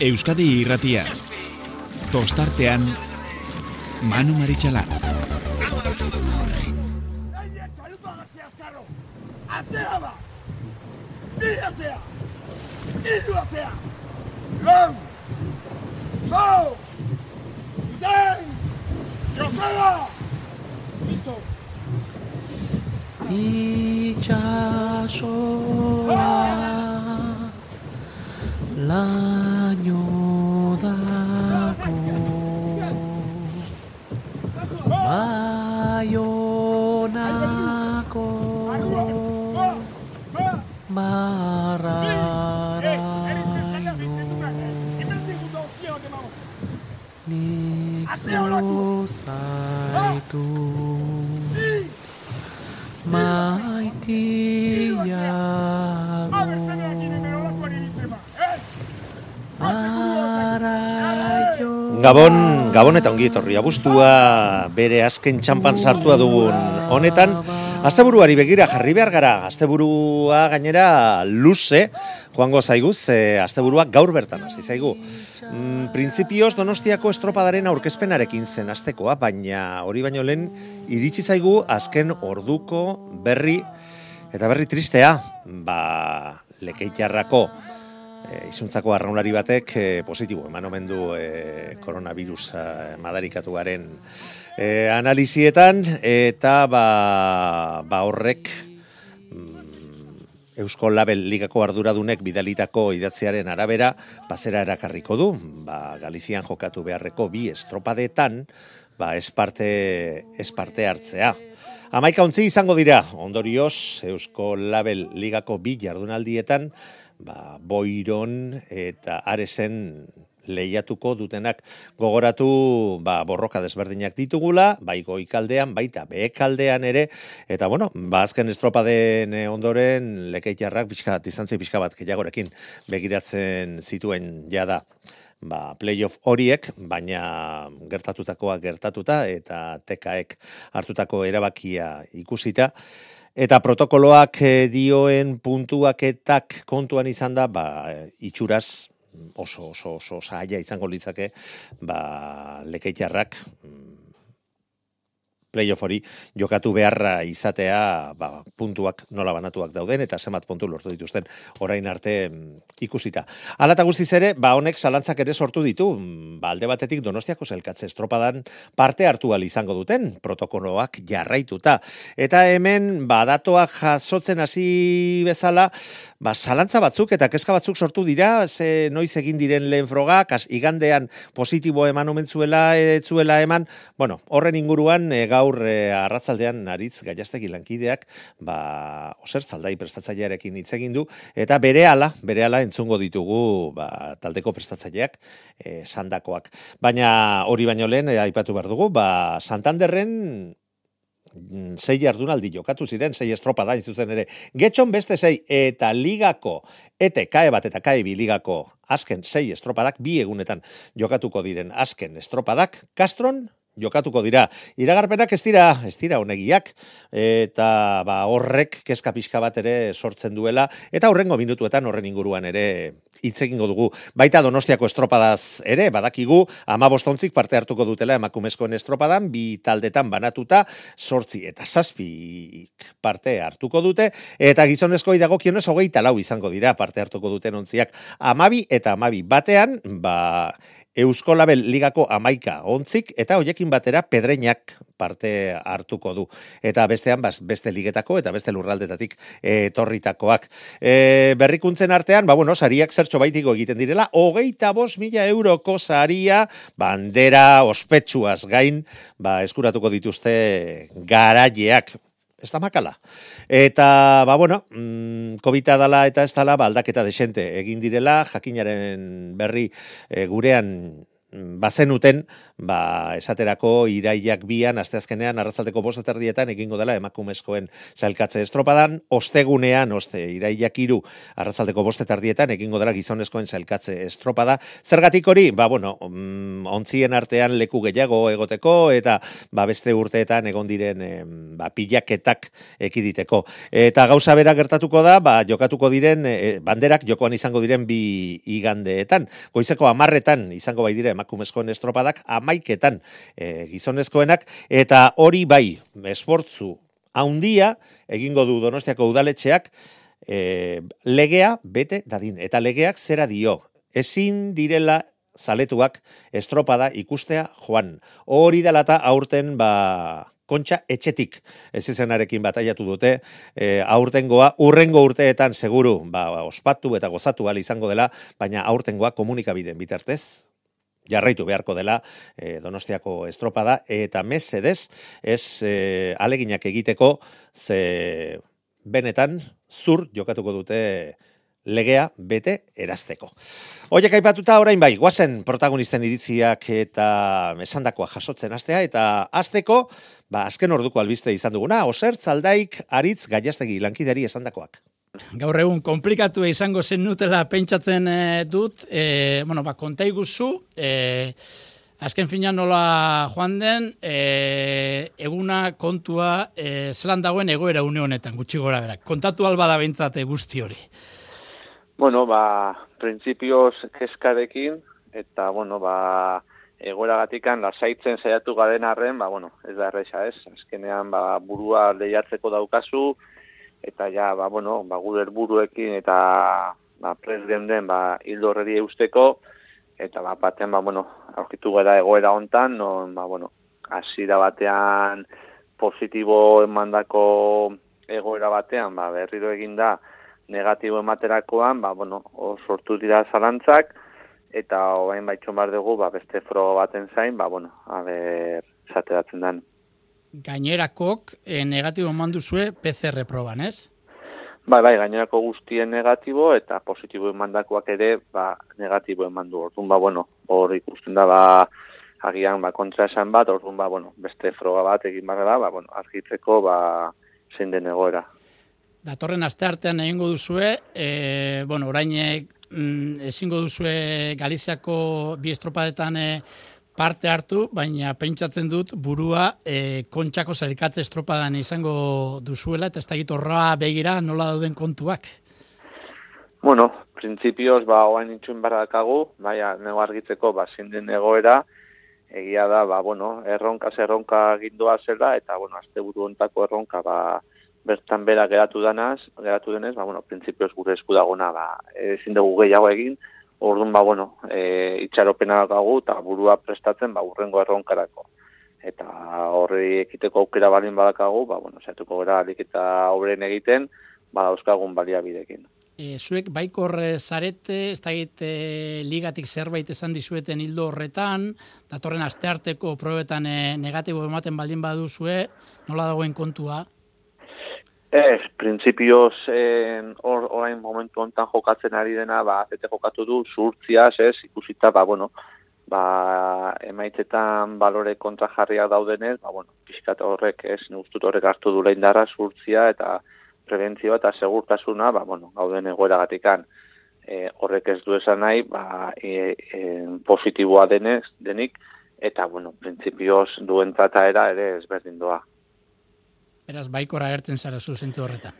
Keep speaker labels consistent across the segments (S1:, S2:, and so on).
S1: Euskadi irratia. Tostartean Manu Maritxalar.
S2: Atzea ba! Bi atzea! Idu atzea! Lau! Lau! Zein! Joseba! Listo!
S3: itxasoa laino dako baionako barraraino nik zuzaitu maitiago
S4: Gabon, Gabon eta ongi etorri. Abuztua bere azken txampan sartua dugun honetan. Asteburuari begira jarri behar gara, asteburua gainera luze, joango zaigu, ze asteburua gaur bertan hasi zaigu. Mm, Printzipioz Donostiako estropadaren aurkezpenarekin zen astekoa, baina hori baino lehen iritsi zaigu azken orduko berri. Eta berri tristea, ba lekeitarrako e, izuntzako arraunari batek e, positibo eman omen du e, koronavirus e, madarikatuaren e, analizietan eta ba, ba horrek mm, Eusko Label Ligako arduradunek bidalitako idatziaren arabera bazera erakarriko du, ba, Galizian jokatu beharreko bi estropadetan, ba, esparte, esparte hartzea. Amaika ontzi izango dira, ondorioz, Eusko Label Ligako bi jardunaldietan, ba, boiron eta aresen lehiatuko dutenak. Gogoratu ba, borroka desberdinak ditugula, bai goikaldean, baita behekaldean ere, eta bueno, ba, azken estropaden ondoren lekeitarrak pixka, distantzi pixka bat gehiagorekin begiratzen zituen jada ba, playoff horiek, baina gertatutakoa gertatuta eta tekaek hartutako erabakia ikusita, Eta protokoloak eh, dioen puntuaketak kontuan izan da, ba, itxuraz oso, oso, oso saia izango litzake, ba, lekeitarrak playoff hori jokatu beharra izatea ba, puntuak nola banatuak dauden eta zenbat puntu lortu dituzten orain arte mm, ikusita. Hala eta guztiz ere, ba honek zalantzak ere sortu ditu, mm, ba, alde batetik Donostiako zelkatze estropadan parte hartu izango duten protokoloak jarraituta. Eta hemen ba datoak jasotzen hasi bezala, ba zalantza batzuk eta kezka batzuk sortu dira, ze noiz egin diren lehen frogak, igandean positibo eman omentzuela, etzuela eman, bueno, horren inguruan e, gaur e, arratzaldean naritz gaiastegi lankideak ba, osertzaldai prestatzailearekin hitz egin du eta berehala berehala entzungo ditugu ba, taldeko prestatzaileak e, sandakoak. Baina hori baino lehen e, aipatu behar dugu, ba, Santanderren mm, sei jardunaldi jokatu ziren, sei estropa da zuzen ere. Getxon beste sei eta ligako, ete kae bat eta kae bi ligako azken sei estropadak, bi egunetan jokatuko diren azken estropadak, Kastron, jokatuko dira. Iragarpenak ez dira, ez dira honegiak eta ba horrek kezka pixka bat ere sortzen duela eta horrengo minutuetan horren inguruan ere hitz egingo dugu. Baita Donostiako estropadaz ere badakigu 15 parte hartuko dutela emakumezkoen estropadan bi taldetan banatuta 8 eta 7 parte hartuko dute eta gizonezkoi dagokionez 24 izango dira parte hartuko duten ontziak 12 eta 12 batean ba Euskolabel ligako amaika ontzik, eta hoiekin batera pedreinak parte hartuko du. Eta bestean, bas, beste ligetako eta beste lurraldetatik etorritakoak. E, berrikuntzen artean, ba, bueno, sariak zertxo baitiko egiten direla, hogeita bos mila euroko saria, bandera ospetsuaz gain, ba, eskuratuko dituzte garaileak ez da makala. Eta, ba, bueno, mm, covid dala eta ez dala, ba, aldaketa desente egin direla, jakinaren berri e, gurean bazenuten, ba, esaterako iraiak bian, asteazkenean, arratzaldeko bosteterrietan, egingo dela emakumezkoen zailkatze estropadan, ostegunean, oste, iraiak iru, arratzaldeko bostetardietan, egingo dela gizonezkoen zailkatze estropada. Zergatik hori, ba, bueno, mm, ontzien artean leku gehiago egoteko, eta ba, beste urteetan egon diren ba, pilaketak ekiditeko. Eta gauza bera gertatuko da, ba, jokatuko diren, e, banderak jokoan izango diren bi igandeetan. Goizeko amarretan izango bai dire emakumezkoen estropadak amaiketan e, gizonezkoenak, eta hori bai, esportzu haundia, egingo du donostiako udaletxeak, e, legea bete dadin, eta legeak zera dio, ezin direla zaletuak estropada ikustea joan. Hori dela eta aurten ba, kontxa etxetik ez izenarekin bataiatu dute, e, aurtengoa urrengo urteetan seguru ba, ospatu eta gozatu izango dela, baina aurtengoa komunikabideen bitartez, jarraitu beharko dela e, Donostiako estropada eta mesedez ez e, aleginak egiteko ze benetan zur jokatuko dute legea bete erazteko. Oiek aipatuta orain bai, guazen protagonisten iritziak eta esandakoa jasotzen astea eta asteko, ba azken orduko albiste izan duguna, osertz aldaik aritz gaiastegi lankidari esandakoak.
S5: Gaur egun komplikatu izango zen nutela pentsatzen e, dut, e, bueno, ba, konta iguzu, e, azken fina nola joan den, e, eguna kontua e, zelan dagoen egoera une honetan, gutxi gora berak. Kontatu alba da bentsate guzti hori.
S6: Bueno, ba, prinsipioz keskarekin, eta, bueno, ba, egoera gatikan lasaitzen saiatu garen arren, ba, bueno, ez da erresa ez, azkenean, ba, burua lehiatzeko daukazu, eta ja, ba, bueno, ba, gure helburuekin eta ba, pres den, ba, hildo horreri eusteko, eta ba, baten, ba, bueno, aurkitu gara egoera hontan, non, ba, bueno, asira batean positibo emandako egoera batean, ba, berriro egin da, negatibo ematerakoan, ba, bueno, sortu dira zalantzak, eta hoain baitxon bar dugu, ba, beste fro baten zain, ba, bueno, a ber, zateratzen den
S5: gainerakok e, negatibo eman duzue PCR proban, ez?
S6: Bai, bai, gainerako guztien negatibo eta positibo emandakoak ere ba, negatibo eman du. Orduan, ba, bueno, hor ikusten da, ba, agian, ba, kontra esan bat, orduan, ba, bueno, beste froga bat egin barra ba, bueno, argitzeko, ba, zein den egoera.
S5: Datorren aste artean egingo duzue, e, bueno, orain mm, ezingo duzue Galiziako bi estropadetan e, parte hartu, baina pentsatzen dut burua e, kontxako zailkatze estropadan izango duzuela, eta ez da horra begira nola dauden kontuak?
S6: Bueno, prinsipioz, ba, oain intxuin barrakagu, baina nego argitzeko, ba, zinden egoera, egia da, ba, bueno, erronka erronka gindua zela, eta, bueno, azte buru ontako erronka, ba, bertan bera geratu denaz, geratu denez, ba, bueno, prinsipioz gure eskudagona, ba, ezin dugu gehiago egin, Orduan ba bueno, eh itxaropena gagu eta burua prestatzen ba urrengo erronkarako. Eta horri ekiteko aukera balin badakagu, ba bueno, saiatuko gara alik eta obren egiten, ba euskagun baliabidekin.
S5: E, zuek baikor zarete, ez da e, ligatik zerbait esan dizueten hildo horretan, datorren astearteko probetan e, negatibo ematen baldin baduzue, nola dagoen kontua?
S6: Ez, prinsipioz, hor, orain momentu hontan jokatzen ari dena, ba, azete jokatu du, zurtziaz, ez, ikusita, ba, bueno, ba, emaitzetan balore kontra jarriak daudenez, ba, bueno, pixkat horrek, ez, nustut horrek hartu du lehin dara, zurtzia, eta prebentzioa eta segurtasuna, ba, bueno, gauden egoera gatikan, e, horrek ez du esan nahi, ba, e, e, positiboa denez, denik, eta, bueno, prinsipioz duen trataera ere ezberdin doa.
S5: Beraz, baikora agertzen zara zu zentzu horretan.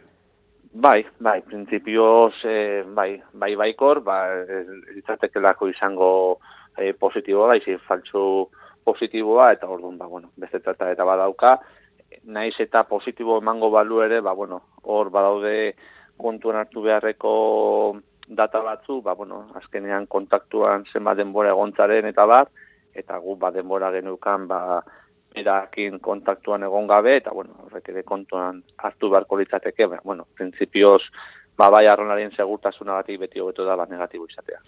S6: Bai, bai, prinsipioz, eh, bai, bai baikor, ba, lako izango eh, positiboa, bai, faltzu positiboa, eta orduan, ba, bueno, beste trata eta badauka, naiz eta positibo emango balu ere, ba, bueno, hor badaude kontuan hartu beharreko data batzu, ba, bueno, azkenean kontaktuan zenba denbora egontzaren eta bat, eta gu ba denbora genukan, ba, erakin kontaktuan egon gabe, eta, bueno, horrek ere kontuan hartu beharko litzateke, ba, bueno, prinsipioz, ba, bai arronarien segurtasuna batik beti hobeto da, ba, negatibo izatea.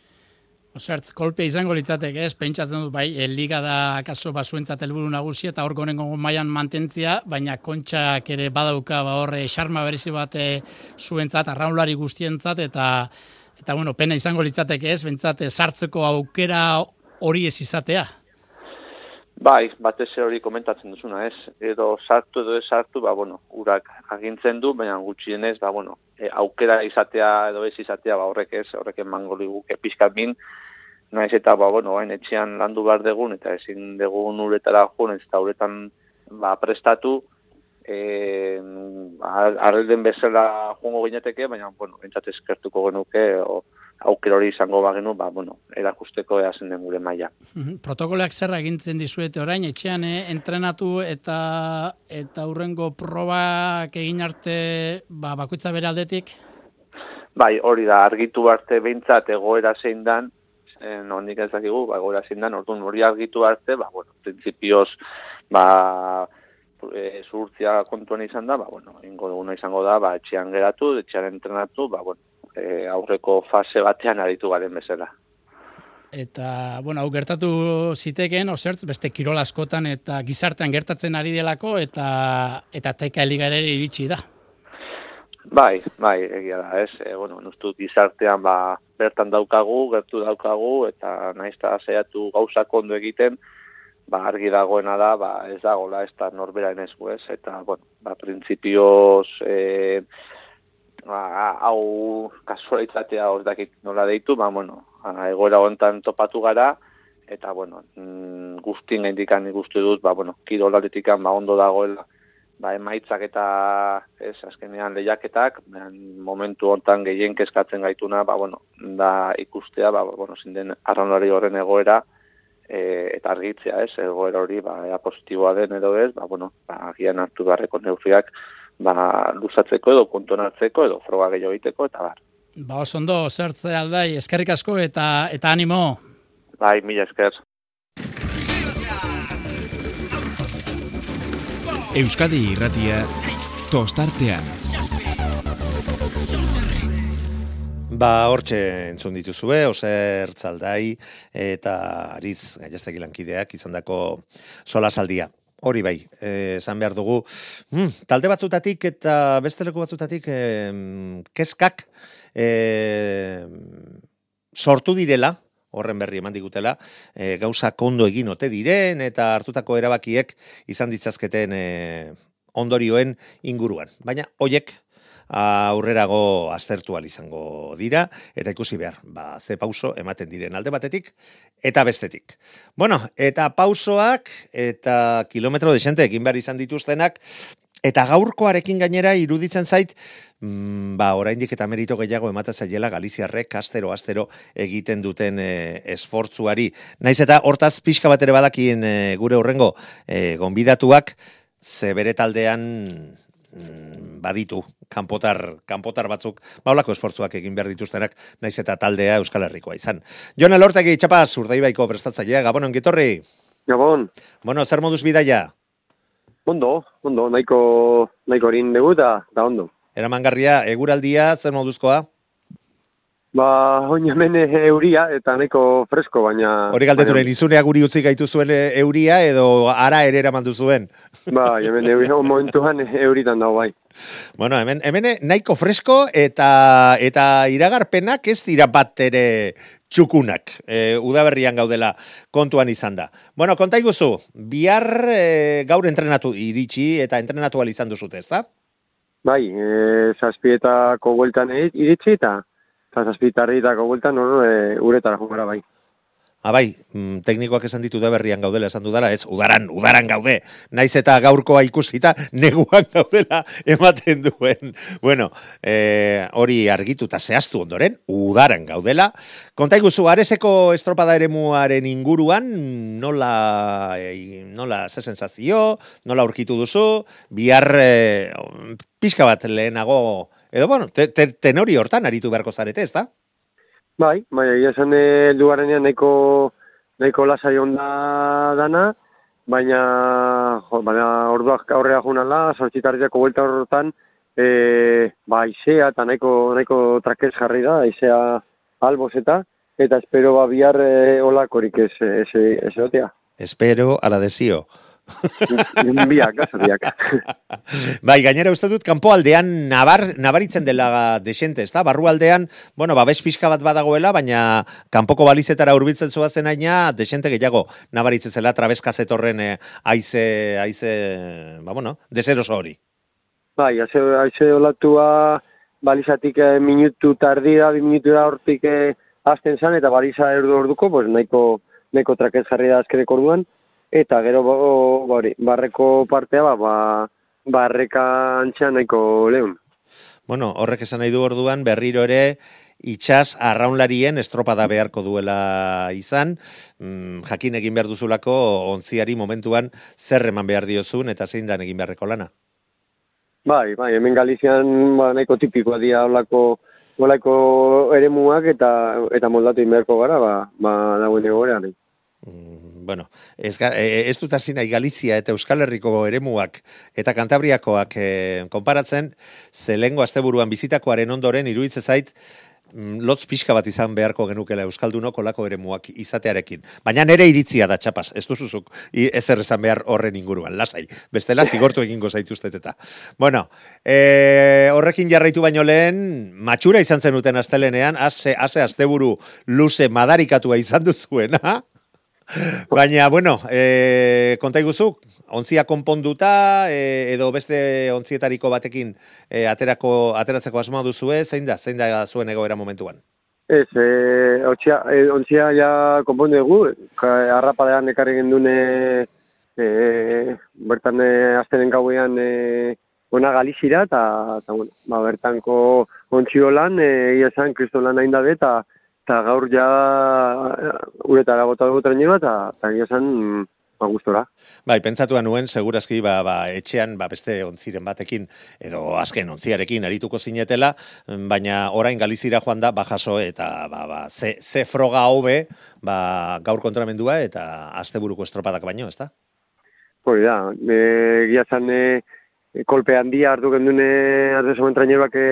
S5: Osertz, kolpe izango litzateke, ez, pentsatzen dut, bai, liga da kaso basuentzat helburu nagusia, eta hor gonen mailan mantentzia, baina kontxak ere badauka, ba, horre, xarma berezi bat zuentzat, arraunlari guztientzat, eta, eta, bueno, pena izango litzateke, ez, bentsat, sartzeko aukera hori ez izatea.
S6: Bai, batez hori komentatzen duzuna, ez? Edo sartu edo ez sartu, ba, bueno, urak agintzen du, baina gutxienez, ba, bueno, e, aukera izatea edo ez izatea, ba, horrek ez, horrek emango liguke pixkat min, naiz eta, ba, bueno, hain etxean landu behar degun, eta ezin degun uretara joan, ez da uretan, ba, prestatu, e, arrelden bezala joango gineteke, baina, bueno, entzat eskertuko genuke, o, aukera hori izango bagenu, ba, bueno, erakusteko ea zen den gure maila.
S5: Protokoloak zer egintzen dizuete orain, etxean eh, entrenatu eta eta hurrengo probak egin arte ba, bakoitza bere aldetik?
S6: Bai, hori da, argitu arte behintzat egoera zein dan, no, nik ez dakigu, ba, egoera zein dan, orduan hori argitu arte, ba, bueno, prinsipioz, ba, e, zuhurtzia kontuan izan da, ba, bueno, ingo duguna izango da, ba, etxean geratu, etxean entrenatu, ba, bueno, e, aurreko fase batean aritu garen bezala.
S5: Eta, bueno, hau gertatu ziteken, osertz, beste kirol askotan eta gizartean gertatzen ari delako, eta eta taika eligare iritsi da.
S6: Bai, bai, egia da, ez. E, bueno, nuztu gizartean ba, bertan daukagu, gertu daukagu, eta naiz eta zeiatu gauzak ondo egiten, ba, argi dagoena da, ba, ez dagoela, ez da norbera enezko, ez. Eta, bueno, ba, prinsipioz, eh, ba, hau kasualitatea hor dakit nola deitu, ba, bueno, egoera hontan topatu gara, eta, bueno, mm, guztin gaindikan ikustu dut, ba, bueno, kirolatikan ba, ondo dagoela, ba, emaitzak eta, ez, azkenean lehiaketak, momentu hontan gehien kezkatzen gaituna, ba, bueno, da ikustea, ba, bueno, zinden arraunari horren egoera, e, eta argitzea, ez, egoera hori, ba, ea positiboa den edo ez, ba, bueno, ba, agian hartu beharreko neurriak, ba, luzatzeko edo kontonatzeko edo froga gehiago egiteko eta bar.
S5: Ba, oso ondo, zertze aldai, eskerrik asko eta eta animo.
S6: Bai, mila esker.
S1: Euskadi irratia tostartean.
S4: Ba, hortxe entzun dituzue, oser tzaldai eta aritz gaiaztegi lankideak izan dako sola saldia. Hori bai, eh, esan behar dugu, hmm, talde batzutatik eta beste leku batzutatik eh, keskak eh, sortu direla, horren berri eman digutela, eh, gauza kondo egin ote diren eta hartutako erabakiek izan ditzazketen eh, ondorioen inguruan. Baina, hoiek aurrerago aztertu izango dira, eta ikusi behar, ba, ze pauso ematen diren alde batetik, eta bestetik. Bueno, eta pausoak, eta kilometro desente egin behar izan dituztenak, Eta gaurkoarekin gainera iruditzen zait, mm, ba, oraindik eta merito gehiago ematen zaiela Galiziarrek astero astero egiten duten e, esfortzuari. Naiz eta hortaz pixka bat ere badakien e, gure horrengo e, gonbidatuak ze bere taldean baditu kanpotar, kanpotar batzuk, baulako esportzuak egin behar dituztenak, naiz eta taldea Euskal Herrikoa izan. Jon Elortegi, txapaz, urdaibaiko prestatzailea, Gabon, ongitorri?
S7: Gabon.
S4: Bueno, zer moduz bidaia?
S7: Ondo, ondo, nahiko, nahiko harin dugu da, da ondo.
S4: Eramangarria, eguraldia, zer moduzkoa?
S7: Ba, oin hemen euria eta nahiko fresko, baina...
S4: Hori galdeturen, izunea guri utzi gaitu zuen eh, euria edo ara ere eramandu zuen?
S7: Ba, hemen euria momentuan euritan dago bai.
S4: Bueno, hemen, hemen nahiko fresko eta eta iragarpenak ez dira bat ere txukunak. E, udaberrian gaudela kontuan izan da. Bueno, konta iguzu, bihar e, gaur entrenatu iritsi eta entrenatu izan duzute, ez da?
S7: Bai, e, zazpietako gueltan iritsi eta eta zazpitarri eta gogultan, no, e, uretara jungara bai.
S4: Abai, ah, mm, teknikoak esan ditu da berrian gaudela, esan dudara, ez, udaran, udaran gaude, naiz eta gaurkoa ikusita, neguan gaudela ematen duen. Bueno, e, hori argitu eta zehaztu ondoren, udaran gaudela. Konta iguzu, areseko estropada ere muaren inguruan, nola, e, nola ze sensazio, nola aurkitu duzu, bihar e, pixka bat lehenago Edo, bueno, te, te, tenori hortan aritu beharko zarete, ez da?
S7: Bai, bai, egia esan e, lugarenean nahiko, nahiko lasai onda dana, baina, jo, baina orduak aurrera junala, sortxitarriako buelta horretan, e, ba, izea eta nahiko, nahiko trakez jarri da, izea albos eta, eta espero ba bihar e, olakorik ez, ez, ez, ez,
S4: Espero ala desio
S7: biak, gazo, biak.
S4: bai, gainera uste dut, kanpo aldean nabar, nabaritzen dela desente, ezta? Barru aldean, bueno, babes pixka bat badagoela, baina kanpoko balizetara urbiltzen zuazen aina, desente gehiago nabaritzen zela trabeskazetorren eh, aize, aize, ba, bueno, deseroso hori.
S7: Bai, aize, aize olatua balizatik eh, minutu tardira, bi minutu da hortik eh, azten zan, eta baliza erdu orduko, pues, nahiko, nahiko trakez jarri da azkereko orduan, eta gero ba, hori, barreko partea ba, ba barreka antxean nahiko lehun.
S4: Bueno, horrek esan nahi du orduan berriro ere itxas arraunlarien estropada beharko duela izan, mm, jakin egin behar duzulako ontziari momentuan zer eman behar diozun eta zein dan egin beharreko lana.
S7: Bai, bai, hemen Galizian ba, nahiko tipikoa dira olako, olako eremuak eta eta moldatu inberko gara, ba, ba dagoen egorean.
S4: Mm, bueno, ez, e, ez dut hasi nahi Galizia eta Euskal Herriko eremuak eta Kantabriakoak e, konparatzen, ze lengo asteburuan bizitakoaren ondoren iruditze zait mm, lotz pixka bat izan beharko genukela Euskaldunok olako eremuak izatearekin. Baina nere iritzia da txapas, ez duzuzuk ez errezan behar horren inguruan, lasai. Bestela zigortu egingo zaituztet eta. Bueno, e, horrekin jarraitu baino lehen, matxura izan zenuten astelenean, ase, ase asteburu luze madarikatua izan duzuena, Baina, bueno, e, konta iguzu, ontzia konponduta, e, edo beste ontzietariko batekin e, aterako, ateratzeko asmoa duzu zein da, zein da zuen egoera momentuan?
S7: Ez, e, ontzia, e, ontzia ja konpondu dugu, harrapadean ekarri gendune, e, bertan e, aztenen gauean e, ona galizira, eta, bueno, ba, bertanko ontziolan, e, esan, kristolan hain da eta eta gaur ja uretara bota dugu trenera eta eta esan ba gustora.
S4: Bai, pentsatu nuen segurazki ba, ba, etxean ba, beste ontziren batekin edo azken ontziarekin arituko zinetela, baina orain Galizira joan da bajaso eta ba, ba, ze, ze froga hobe ba, gaur kontramendua eta asteburuko estropadak baino, ezta?
S7: Hori da, e, gia zan e, kolpe handia hartu gendune ardezo entraineroak e,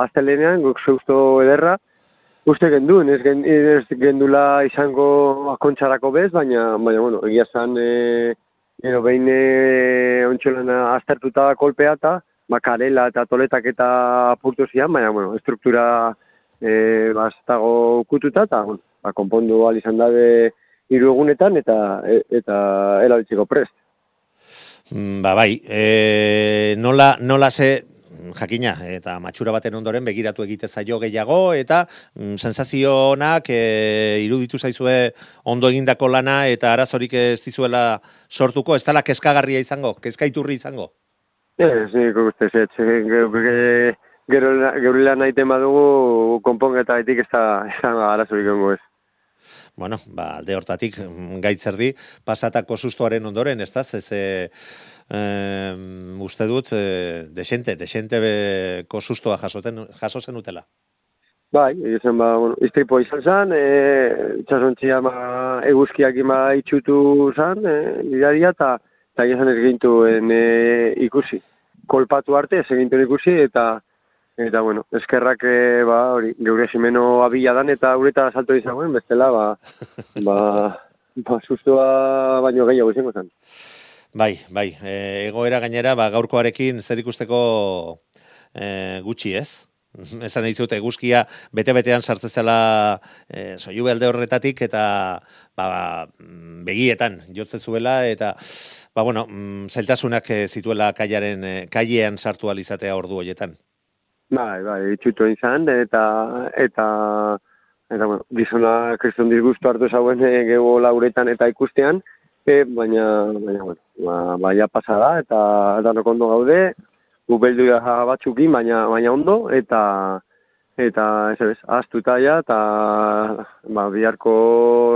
S7: astelenean, guk zeusto ederra, Uste genduen, ez, gen, ez gendula izango akontsarako bez, baina, baina bueno, egia zan, e, edo behin e, ontsolan aztertuta kolpea eta, makarela eta toletak eta apurtu zian, baina, bueno, estruktura e, bastago ukututa eta, bueno, ba, konpondu izan dabe hiru egunetan eta, e, eta erabiltzeko prest.
S4: Mm, ba, bai, e, nola, nola ze, jakina, eta matxura baten ondoren begiratu egite zaio gehiago, eta mm, sensazionak e, iruditu zaizue ondo egindako lana, eta arazorik ez dizuela sortuko, ez tala keskagarria izango, keskaiturri izango?
S7: Ez, nik uste, ez, gero lan nahi tema dugu, konpongeta ez da arazorik ongo ez.
S4: Bueno, ba, alde hortatik, gaitzerdi, pasatako sustoaren ondoren, ez da, ez, eh, uste dut, eh, desente, desente beko sustoa jasoten, jaso zen utela.
S7: Bai, izan ba, bueno, iztripo izan zen, e, itxasontzia ma, eguzkiak ima itxutu zen, e, bidaria, eta eta izan ez gintuen e, ikusi. Kolpatu arte, ez egintuen ikusi, eta eta bueno, eskerrak e, ba, hori, geure zimeno abila dan, eta ureta salto izan bestela, ba, ba, ba, sustoa baino gehiago izango zen.
S4: Bai, bai, e, egoera gainera, ba, gaurkoarekin zer ikusteko e, gutxi ez? Esan nahi zute, eguzkia bete-betean sartzezela e, soiu belde horretatik eta ba, ba, begietan jotze zuela eta ba, bueno, mm, zailtasunak zituela kaiaren, kaiean sartu alizatea ordu horietan.
S7: Bai, bai, itxutu izan eta eta eta bueno, gizona kriston disgustu hartu zauen e, gego lauretan eta ikustean, e, baina, baina, bueno, ba, baina pasada eta eta ondo gaude, gu beldu batzukin, baina, baina ondo, eta eta ez ez, astuta ja, eta ba, biharko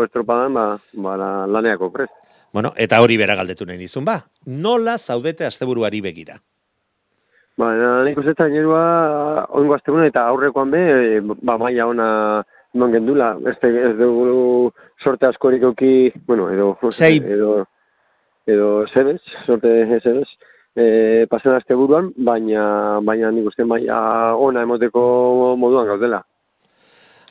S7: estropadan, ba, ba laneako prez.
S4: Bueno, eta hori bera galdetu nahi nizun, ba, nola zaudete asteburuari begira?
S7: Ba, nik uste eta nirua, oingo eta aurrekoan be, ba, maia ona, non gendula, ez, ez dugu sorte askorik euki, bueno, edo,
S4: Sei.
S7: edo, edo zebez, sorte zebez, e, pasen azte buruan, baina, baina nik uste baina ona emoteko moduan gaudela.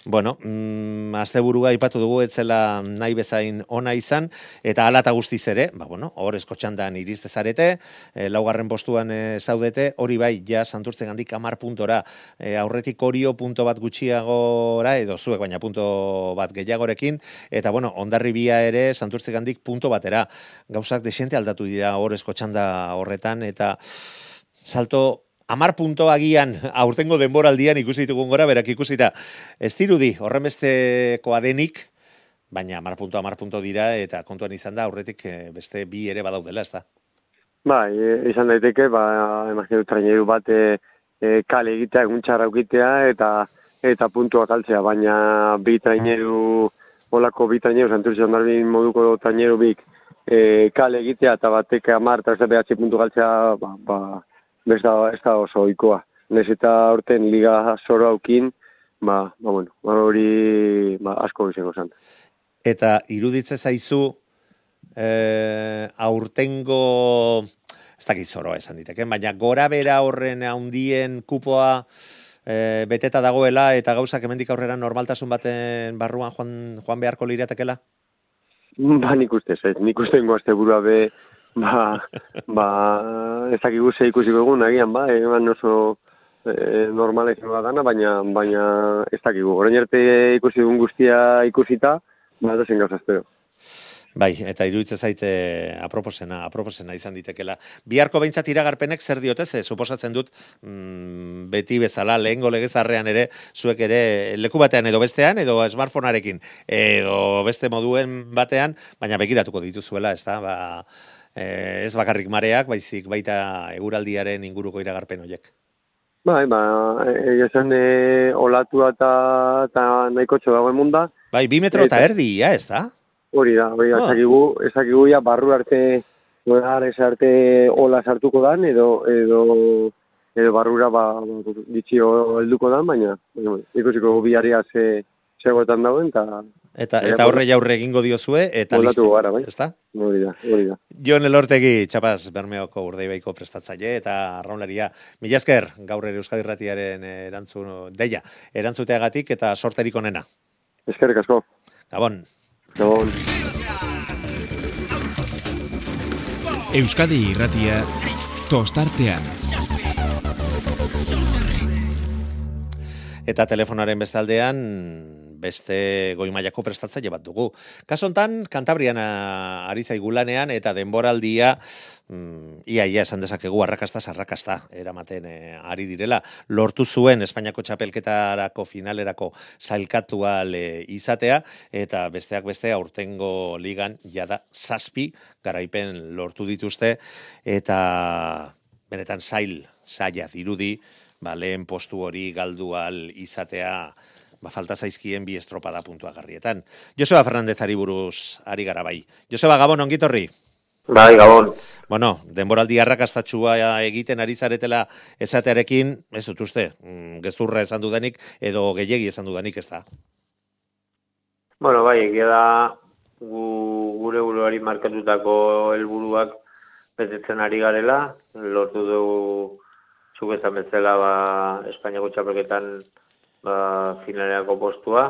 S4: Bueno, mm, asteburua aipatu dugu etzela nahi bezain ona izan, eta hala eta guztiz ere, ba, bueno, hor eskotxandan irizte zarete, e, laugarren postuan e, zaudete, hori bai, ja, santurtzen gandik amar puntora, e, aurretik horio punto bat gutxiagora, edo zuek baina punto bat gehiagorekin, eta bueno, ondarri bia ere, santurtzen gandik punto batera. Gauzak desente aldatu dira hor eskotxanda horretan, eta salto Amar punto agian aurtengo denboraldian ikusi ditugun gora, berak ikusita ez dirudi horremestekoa denik, baina amar punto, amar punto dira, eta kontuan izan da, aurretik eh, beste bi ere badaudela, ez da?
S7: Bai, e, izan daiteke, ba, emazio traineru bat e, e, kale egitea, egun txarra ukitea, eta eta puntua kaltzea, baina bi traineru, olako bi traineru, santurtzen darbin moduko traineru bik, e, kale egitea, eta batek amar, eta ez puntu galtzea, ba, ba, ez da, ez da oso oikoa. Nez eta orten liga zoro aukin, ba, ba bueno, ba hori ba, asko izango zan.
S4: Eta iruditze zaizu eh, aurtengo, ez dakit zoroa esan diteke, baina gora bera horren haundien kupoa eh, beteta dagoela eta gauzak hemendik aurrera normaltasun baten barruan joan, joan beharko liratekela?
S7: Ba, nik uste, ez, nik uste azte burua be, ba, ba, ez dakigu ze ikusiko egun, agian, ba, eman oso e, normala izango da dana, baina, baina ez dakigu. Horain arte ikusi egun guztia ikusita, ba, da zen gauzazteo.
S4: Bai, eta iruditzen zaite aproposena, aproposena izan ditekela. Biharko behintzat iragarpenek zer diote, ze suposatzen dut mm, beti bezala lehengo legezarrean ere, zuek ere leku batean edo bestean, edo smartphonearekin, edo beste moduen batean, baina begiratuko dituzuela, ez da, ba, eh, ez bakarrik mareak, baizik baita eguraldiaren inguruko iragarpen horiek.
S7: Bai, ba, egia zen e, olatua eta, eta nahiko dagoen munda.
S4: Bai, bi metro eta erdi, ja, ez da?
S7: Hori da, hori da, oh. ezakigu, ja, barru arte, ez arte ola sartuko dan, edo, edo, edo barrura, ba, ditxio helduko dan, baina, ikusiko biaria ze, zegoetan dauen, eta
S4: Eta eta horre jaurre egingo diozue eta listo.
S7: gara, bai.
S4: Ezta?
S7: Hori da, hori da.
S4: Jon Elortegi, txapaz, Bermeoko urdeibaiko prestatzaile eta arraunlaria. Mila esker, gaur ere Euskadi Ratiaren erantzun, deia, erantzuteagatik eta sorterik onena.
S7: Eskerrik asko.
S4: Gabon.
S7: Gabon.
S1: Euskadi Irratia tostartean.
S4: Eta telefonaren bestaldean beste goi mailako prestatzaile bat dugu. Kaso hontan Kantabrian ari zaigulanean eta denboraldia mm, ia ia esan dezakegu arrakasta arrakasta eramaten e, ari direla. Lortu zuen Espainiako txapelketarako finalerako sailkatua izatea eta besteak beste aurtengo ligan jada zazpi garaipen lortu dituzte eta benetan zail saia dirudi ba, lehen postu hori galdual izatea ba, falta zaizkien bi estropada puntua garrietan. Joseba Fernandez ari buruz ari gara bai. Joseba Gabon, ongitorri?
S8: Bai, Gabon.
S4: Bueno, denboraldi arrakastatxua egiten ari zaretela esatearekin, ez dut uste, mm, gezurra esan dudanik, edo gehiegi esan dudanik, ez da?
S8: Bueno, bai, egia da, gu, gure buruari markatutako helburuak betetzen ari garela, lortu dugu txuketan bezala ba, Espainiako txapelketan ba, finalerako postua,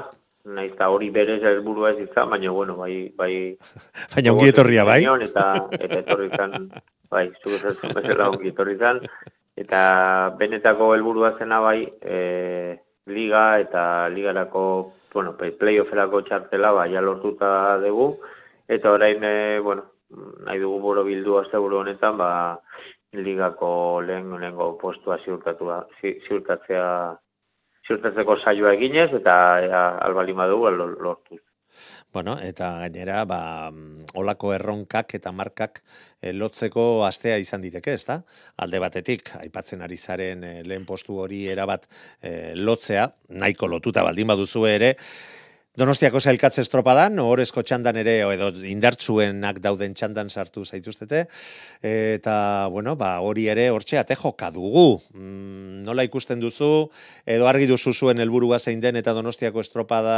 S8: nahiz eta hori berez helburua ez izan, baina, bueno, bai... bai.
S4: Baina ongi etorria, bai?
S8: Eta, eta etorri zan, bai, zugezatzen bezala ongi etorri zan, eta benetako helburua zena, bai, e, liga eta ligarako, bueno, playofferako txartela, bai, lortuta dugu, eta orain, e, bueno, nahi dugu boro bildu azte honetan, ba, ligako lehen lehengo postua ziurtatua, ziurtatzea ziurtatzeko saioa eginez eta ea, albali madugu lortu.
S4: Bueno, eta gainera, ba, olako erronkak eta markak e, lotzeko astea izan diteke, ezta? Alde batetik, aipatzen ari zaren e, lehen postu hori erabat e, lotzea, nahiko lotuta baldin baduzu ere, Donostiako zailkatze estropadan, horrezko txandan ere, edo indartsuenak dauden txandan sartu zaituztete, eta, bueno, ba, hori ere, hortxe, ate joka dugu. Mm, nola ikusten duzu, edo argi duzu zuen helburua zein den, eta Donostiako estropada,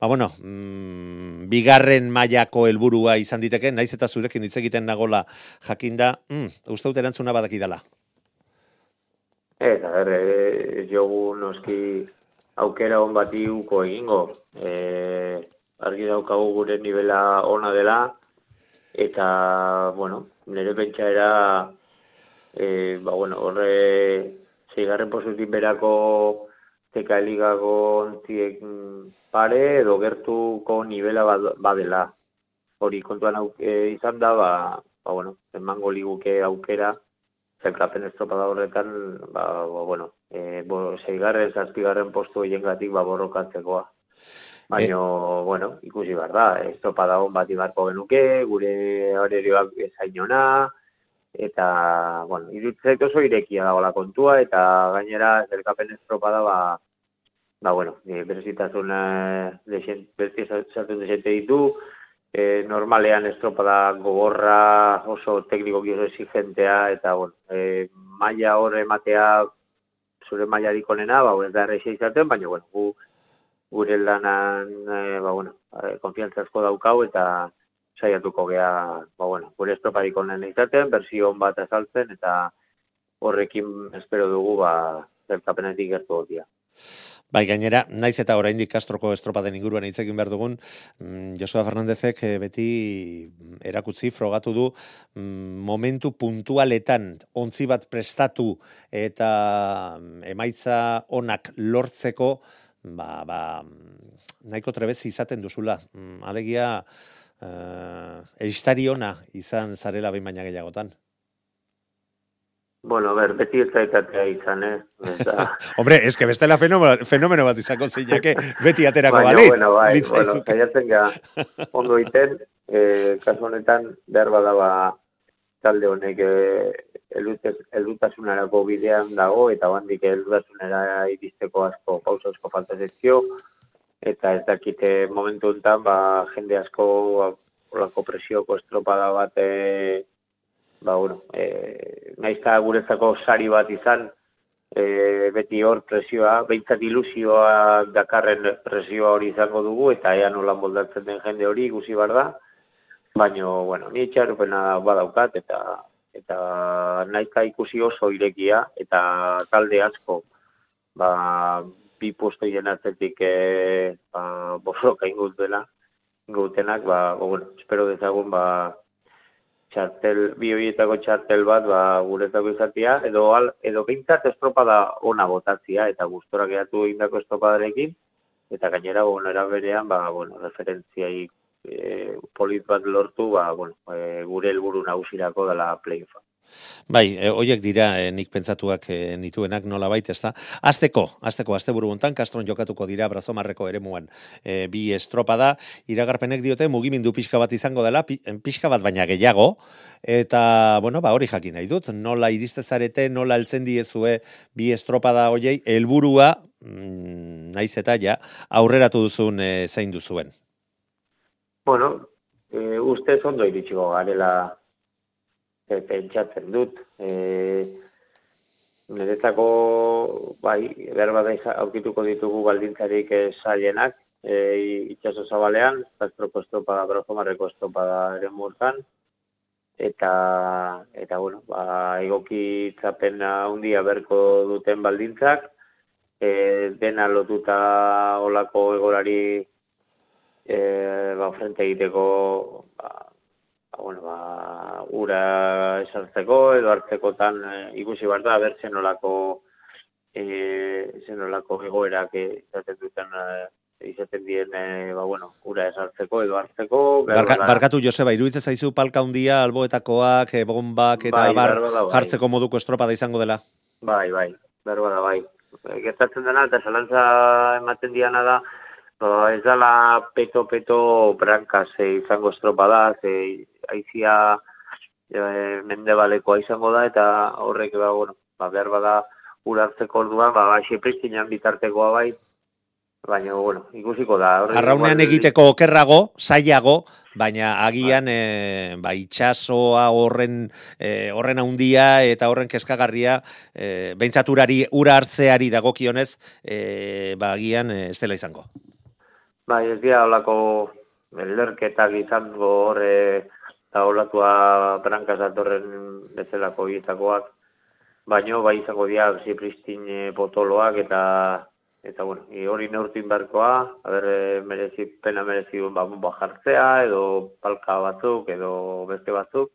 S4: ba, bueno, mm, bigarren mailako helburua izan diteke, naiz eta zurekin hitz egiten nagola jakinda, mm, uste dut erantzuna badaki dala.
S8: Eta, ere, jogu noski aukera on bati uko egingo. E, argi daukagu gure nivela ona dela, eta, bueno, nire pentsaera, e, ba, bueno, horre, zeigarren posutik berako teka ligako ontziek pare, edo gertuko nivela bad- badela. Hori kontuan au, e, izan da, ba, ba, bueno, emango liguke aukera, zelkapen estropada horretan, ba, ba, bueno, e, bo, zeigarren, zazpigarren postu hiengatik ba, borrokatzekoa. Baina, bueno, ikusi behar da, estropada hon bat ibarko genuke, gure horerioak ezainona, eta, bueno, irutzek oso irekia dagoela kontua, eta gainera zelkapen estropada, ba, ba, bueno, e, berezitasun e, dexen, berezitasun desente ditu, e, normalean estropada gogorra oso teknikoki oso exigentea, eta, bueno, e, maila hor ematea zure mailarik onena, ba, ez da izaten, baina, bueno, gu, gure lanan, e, ba, bueno, e, konfiantza asko daukau, eta saiatuko gea, ba, bueno, gure estropadik onena izaten, bersio on bat azaltzen, eta horrekin espero dugu, ba, zertapenetik gertu gotia.
S4: Bai, gainera, naiz eta oraindik Castroko estropaden inguruan hitz egin behar dugun, mm, Josua Fernandezek eh, beti erakutzi frogatu du mm, momentu puntualetan ontzi bat prestatu eta mm, emaitza onak lortzeko ba, ba, mm, nahiko trebez izaten duzula. Mm, Alegia, eh, eristari ona izan zarela behin baina gehiagotan.
S8: Bueno, a ver, beti ez daitatea izan, eh? Ez da,
S4: Hombre, es que bestela fenomeno, fenomeno bat izango zineke, beti aterako
S8: Baina,
S4: balit.
S8: bueno, bai, bueno, saiatzen ga ondo iten, eh, kasu honetan behar badaba talde honek eh, elutasunarako bidean dago, eta bandik elutasunera iristeko asko, pauso asko falta zaizkio, eta ez dakite momentu honetan, ba, jende asko olako presioko estropada bat, eh, ba, bueno, eh, naizta guretzako sari bat izan, e, beti hor presioa, behintzat ilusioa dakarren presioa hori izango dugu, eta ea nola moldatzen den jende hori ikusi behar da, baina, bueno, ni itxarupena badaukat, eta eta nahika ikusi oso irekia, eta talde asko, ba, bi postoien atzetik e, ba, borroka ingutela, ingutenak, ba, ba, bueno, espero dezagun, ba, txartel, bi horietako txartel bat ba, guretako izatea, edo, al, edo behintzat estropada ona botatzia, eta gustora geratu egindako estropadarekin, eta gainera, bueno, era berean, ba, bueno, referentziai e, polit bat lortu, ba, bueno, e, gure helburu nagusirako dela playoffa.
S4: Bai, e, hoiek dira e, nik pentsatuak e, nituenak nola baita, ezta? Azteko, azteko, azte buru hontan, Kastron jokatuko dira brazomarreko eremuan e, bi estropada, iragarpenek diote mugimindu pixka bat izango dela, pi- pixka bat baina gehiago, eta, bueno, ba, hori jakin nahi dut, nola iristezarete, nola heltzen diezue bi estropada hoiei, helburua mm, naiz eta ja, aurreratu duzun e, zein duzuen.
S8: Bueno, e, ustez ondo iritsiko garela e, pentsatzen dut. E, niretzako, bai, iza- aurkituko ditugu baldintzarik e, zailenak, e, itxaso zabalean, Castroko estropada, Brazomarreko estropada ere murtan, eta, eta bueno, ba, egokitzapen handia berko duten baldintzak, e, dena lotuta olako egorari e, ba, frente egiteko ba, bueno, ba, ura esartzeko edo hartzekotan e, ikusi behar da, ber zenolako e, zenolako egoerak e, izaten duten e, izaten dien e, ba, bueno, ura esartzeko edo hartzeko
S4: Barka, barkatu, Joseba, iruditzen zaizu palka handia, alboetakoak, e, bombak eta
S8: Bai,
S4: bar
S8: bada, bai.
S4: jartzeko moduko estropada izango dela.
S8: Bai, bai, behar bada, bai. Gertatzen dena, eta zalantza ematen diana da, ba, ez dala peto-peto brankaz e, izango estropada, ze aizia e, mendebalekoa izango da, eta horrek, ba, bueno, ba, behar bada urartzeko orduan, ba, ba, pristinan bitartekoa bai, baina, bueno, ikusiko da. Horrek
S4: Arraunean egiteko okerrago, zailago, baina agian e, ba, itxasoa horren e, horren handia eta horren keskagarria e, behintzat urari, ura hartzeari dagokionez e, ba, agian ez dela izango.
S8: Bai, ez dira olako lerketak izango horre eta olatua brankaz datorren bezalako hietakoak, baino bai izango dira zipristin potoloak eta eta bueno, i hori neurtin barkoa, haber, e, merezi, pena merezi duen ba, bomba jartzea, edo palka batzuk, edo beste batzuk,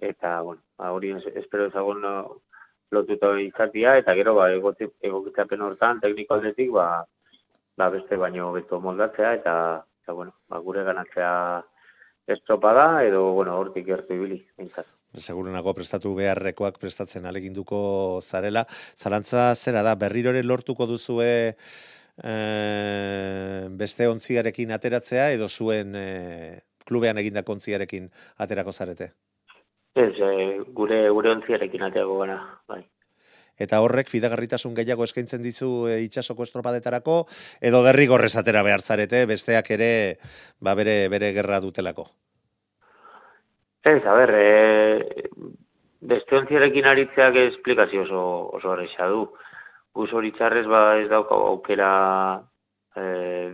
S8: eta, bueno, ba, hori es- espero ezagun lotuta izatia, eta gero, ba, egokitzapen hortan, tekniko aldetik, ba, ba, beste baino beto moldatzea, eta, eta bueno, ba, gure ganatzea estropada, edo, bueno, hortik gertu ibili, behintzat.
S4: Segurunago prestatu beharrekoak prestatzen aleginduko zarela. Zalantza zera da, berriro ere lortuko duzue e, beste ontziarekin ateratzea edo zuen e, klubean egindako ontziarekin aterako zarete.
S8: Ez, e, gure, gure ontziarekin ateago gara, bai.
S4: Eta horrek fidagarritasun gehiago eskaintzen dizu e, itsasoko estropadetarako edo derrigorrez atera behar zarete besteak ere ba bere bere gerra dutelako.
S8: Ez, a ber, e, beste ontziarekin aritzeak esplikazio oso, oso horreixa du. Guz hori txarrez ba ez dauka aukera e,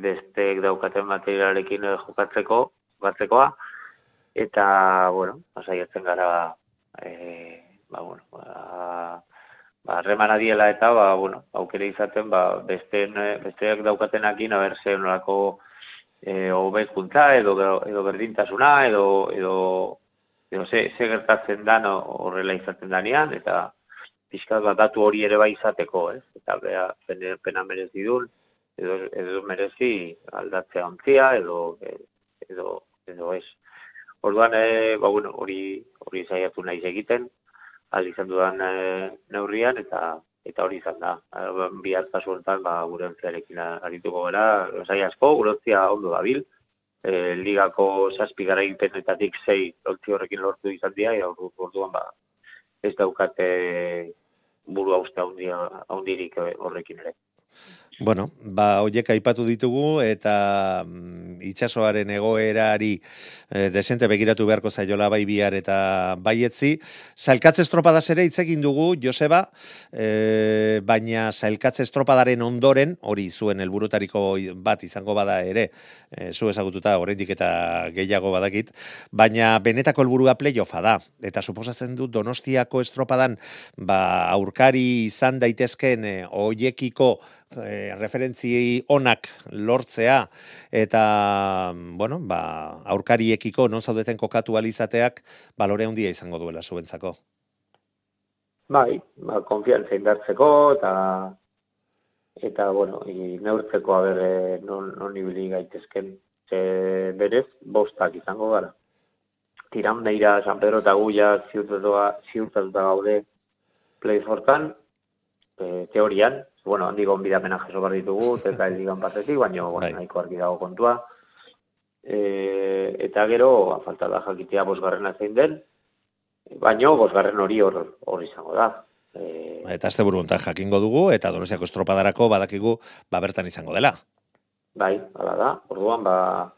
S8: besteek daukaten materialarekin eh, jokatzeko, jokatzekoa, eta, bueno, saiatzen gara, e, ba, bueno, ba, ba, harremana diela eta, ba, bueno, aukera izaten, ba, besteen, eh, besteak daukatenakin, aber, ze nolako e, hobekuntza edo, edo berdintasuna, edo, edo, edo ze, ze gertatzen dan horrela izaten danean, eta pixkat bat datu hori ere bai izateko, ez? Eta bea, pena, pena merezi duen, edo, edo merezi aldatzea ontzia, edo, edo, edo ez. Orduan, e, ba, bueno, hori, hori saiatu naiz egiten, izan dudan e, neurrian, eta eta hori izan da. E, Bihar kasu honetan, ba, gure ontziarekin arituko gara, lasai asko, gure ontzia ondo dabil, e, ligako zazpi garaipenetatik zei ontzi horrekin lortu izan dira, eta ordu- orduan, ba, ez daukate burua uste haundirik horrekin ere.
S4: Bueno, ba, hoiek aipatu ditugu eta mm, itsasoaren egoerari e, desente begiratu beharko zaiola bai bihar eta baietzi. Sailkatze estropadaz ere hitz egin dugu, Joseba, e, baina sailkatze estropadaren ondoren, hori zuen helburutariko bat izango bada ere, e, zu ezagututa oraindik eta gehiago badakit, baina benetako helburua playoffa da. Eta suposatzen dut Donostiako estropadan ba, aurkari izan daitezken e, hoiekiko e, referentzi onak lortzea eta bueno, ba, aurkariekiko non zaudeten kokatu alizateak balore handia izango duela zuentzako.
S8: Bai, ba, konfiantza indartzeko, eta eta, bueno, i, neurtzeko aber eh, non, non ibili gaitezken. Ze berez, bostak izango gara. Tirandeira, San Pedro eta Guia ziurtatuta, gaude playfortan, e, teorian, bueno, handik onbidapena jaso behar ditugu, eta ez digan partetik, baina, bueno,
S4: Bai.
S8: nahiko argi dago kontua. E, eta gero, a falta da jakitea bosgarrena zein den, baino bosgarren hori hor, hor izango da. E,
S4: Eta azte buru jakingo dugu eta Donostiako estropadarako badakigu ba bertan izango dela.
S8: bai, hala da, orduan, ba,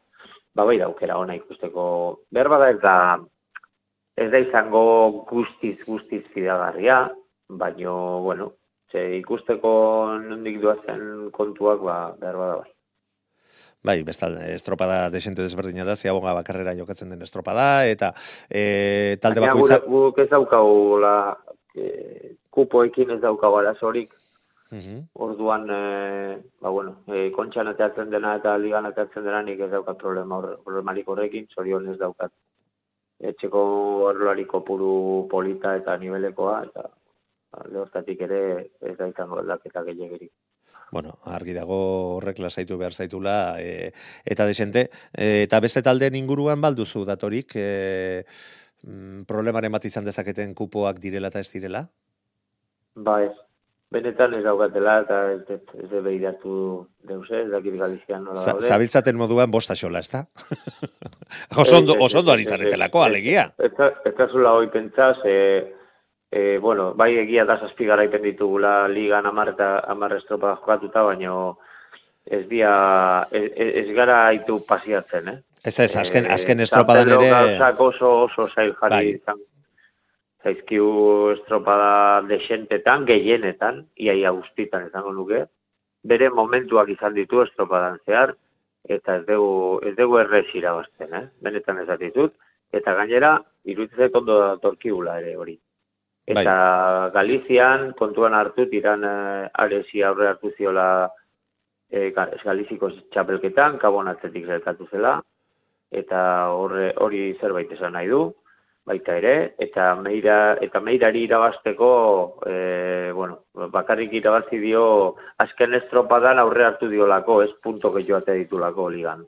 S8: ba bai daukera ona ikusteko. Behar bada ez da, ez da izango guztiz, guztiz fidagarria, baino, bueno, ze ikusteko nondik duazen kontuak, ba, behar bada bai.
S4: Bai, bestalde, estropada desente desberdina da, ziaboga bakarrera jokatzen den estropada, eta e, talde bakoitza...
S8: guk ez daukagu la, e, kupoekin ez daukagu arazorik,
S4: Mhm.
S8: Orduan, e, ba, bueno, e, kontxan ateatzen dena eta ligan ateatzen dena nik ez daukat problema hor, problemarik horrekin, zorion ez daukat. Etxeko arlari kopuru polita eta nivelekoa, eta alde hortatik ere ez da izango aldaketa gehiagirik.
S4: Bueno, argi dago horrek lasaitu behar zaitula, e, eta desente, e, eta beste taldeen inguruan balduzu datorik, e, mm, problemaren bat izan dezaketen kupoak direla eta ez direla?
S8: Ba ez, benetan ez daukatela eta ez, ez, ez behiratu deuse, ez dakit Galizian nola daude.
S4: Zabiltzaten moduan bosta xola, ez da? oso ondo,
S8: Ez, ez,
S4: oso ondo
S8: ez,
S4: ari zaretelako, alegia.
S8: Ez, da zula hoi pentsaz, e, e, bueno, bai egia da zazpi garaipen ditugula ligan amar eta amar estropa jokatuta, baino ez dia, ez, ez gara haitu pasiatzen, eh?
S4: Ez ez, azken,
S8: Eh,
S4: azken estropadan ere...
S8: gauzak oso, oso zail jarri
S4: Bai.
S8: izan. Zaizkiu estropada desentetan, gehienetan, iaia guztitan izango nuke. Bere momentuak izan ditu estropadan zehar, eta ez dugu, ez dugu errez irabazten, eh? Benetan ez ditut. Eta gainera, iruditzen ondo datorkigula ere hori. Eta Galizian, kontuan hartu, tiran eh, aresi aurre hartu ziola e, ga- Galiziko txapelketan, kabon atzetik zelkatu zela, eta horre, hori zerbait esan nahi du, baita ere, eta meira, eta meirari irabazteko, e, bueno, bakarrik irabazi dio, azken estropadan aurre hartu diolako, ez punto gehiago ditulako ligan.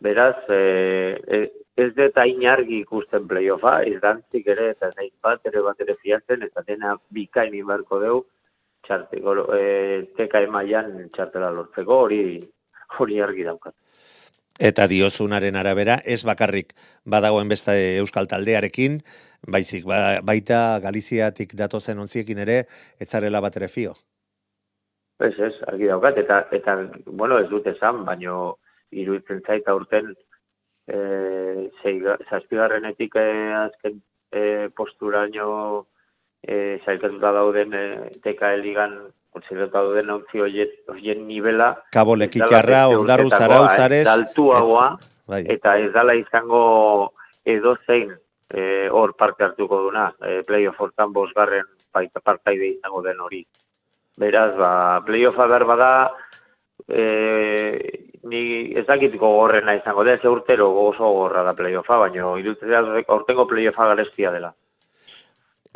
S8: Beraz, e, e, ez dut hain argi ikusten playoffa, ez dantzik ere, eta nahi bat ere bat ere fiatzen, eta dena bikain inbarko deu, txarteko, e, teka emaian txartela lortzeko, hori hori argi daukat.
S4: Eta diozunaren arabera, ez bakarrik badagoen beste euskal taldearekin, baizik ba, baita Galiziatik datozen ontziekin ere, etzarela bat ere fio.
S8: Ez, ez, argi daukat, eta, eta bueno, ez dut esan, baino iruditzen zait aurten e, zeiga- zazpigarrenetik e, azken e, posturaino e, zailkatuta dauden e, TKL ligan zailkatuta dauden ontzi horien, nivela
S4: Kabo lekikarra, ondarru zarautzares.
S8: eh, Altuagoa,
S4: Bai.
S8: eta ez dala izango edozein eh, hor parte hartuko duna, eh, playoff hortan bosgarren partaide izango den hori. Beraz, ba, playoffa behar bada, eh, ni ez dakitiko gorrena izango da, ze urtero oso gorra da playoffa, baina irutzen aurtengo playoffa garestia dela.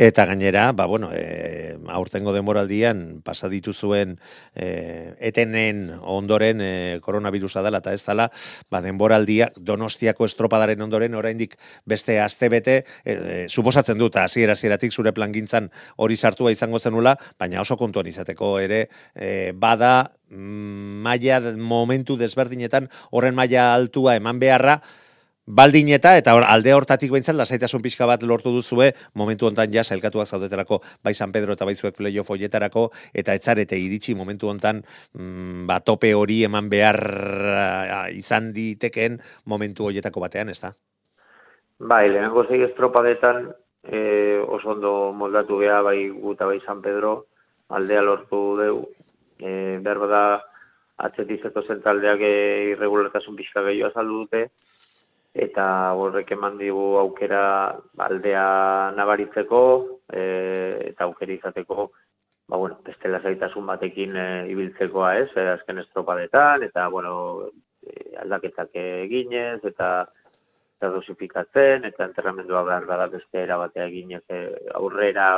S4: Eta gainera, ba, bueno, e, aurtengo denboraldian pasa dituzuen e, etenen ondoren e, koronavirusa dela eta ez dela, ba, denboraldia donostiako estropadaren ondoren oraindik beste astebete e, e, suposatzen dut, hasiera hasieratik zure plangintzan hori sartua izango zenula, baina oso kontuan izateko ere e, bada mm, maila momentu desberdinetan horren maila altua eman beharra, Baldin eta, eta hor, alde hortatik behintzat, lasaitasun pixka bat lortu duzue, momentu hontan ja, sailkatuak zaudeterako, bai San Pedro eta bai zuek playoff hoietarako, eta etzarete iritsi momentu hontan, mm, ba, tope hori eman behar ah, izan ditekeen momentu hoietako batean, ez da?
S8: Bai, lehenengo zei estropadetan e, oso ondo moldatu geha bai guta bai San Pedro, aldea lortu deu, e, behar bada atzetik zetozen taldeak e, irregulartasun pixka gehiago azaldu dute, eta horrek eman digu aukera aldea nabaritzeko, e, eta aukera izateko, ba, bueno, beste lasaitasun batekin e, ibiltzekoa ez, e, azken estropadetan, eta, bueno, e, aldaketak eginez, eta eta dosifikatzen, eta enterramendua behar bada beste era batea eginez e, aurrera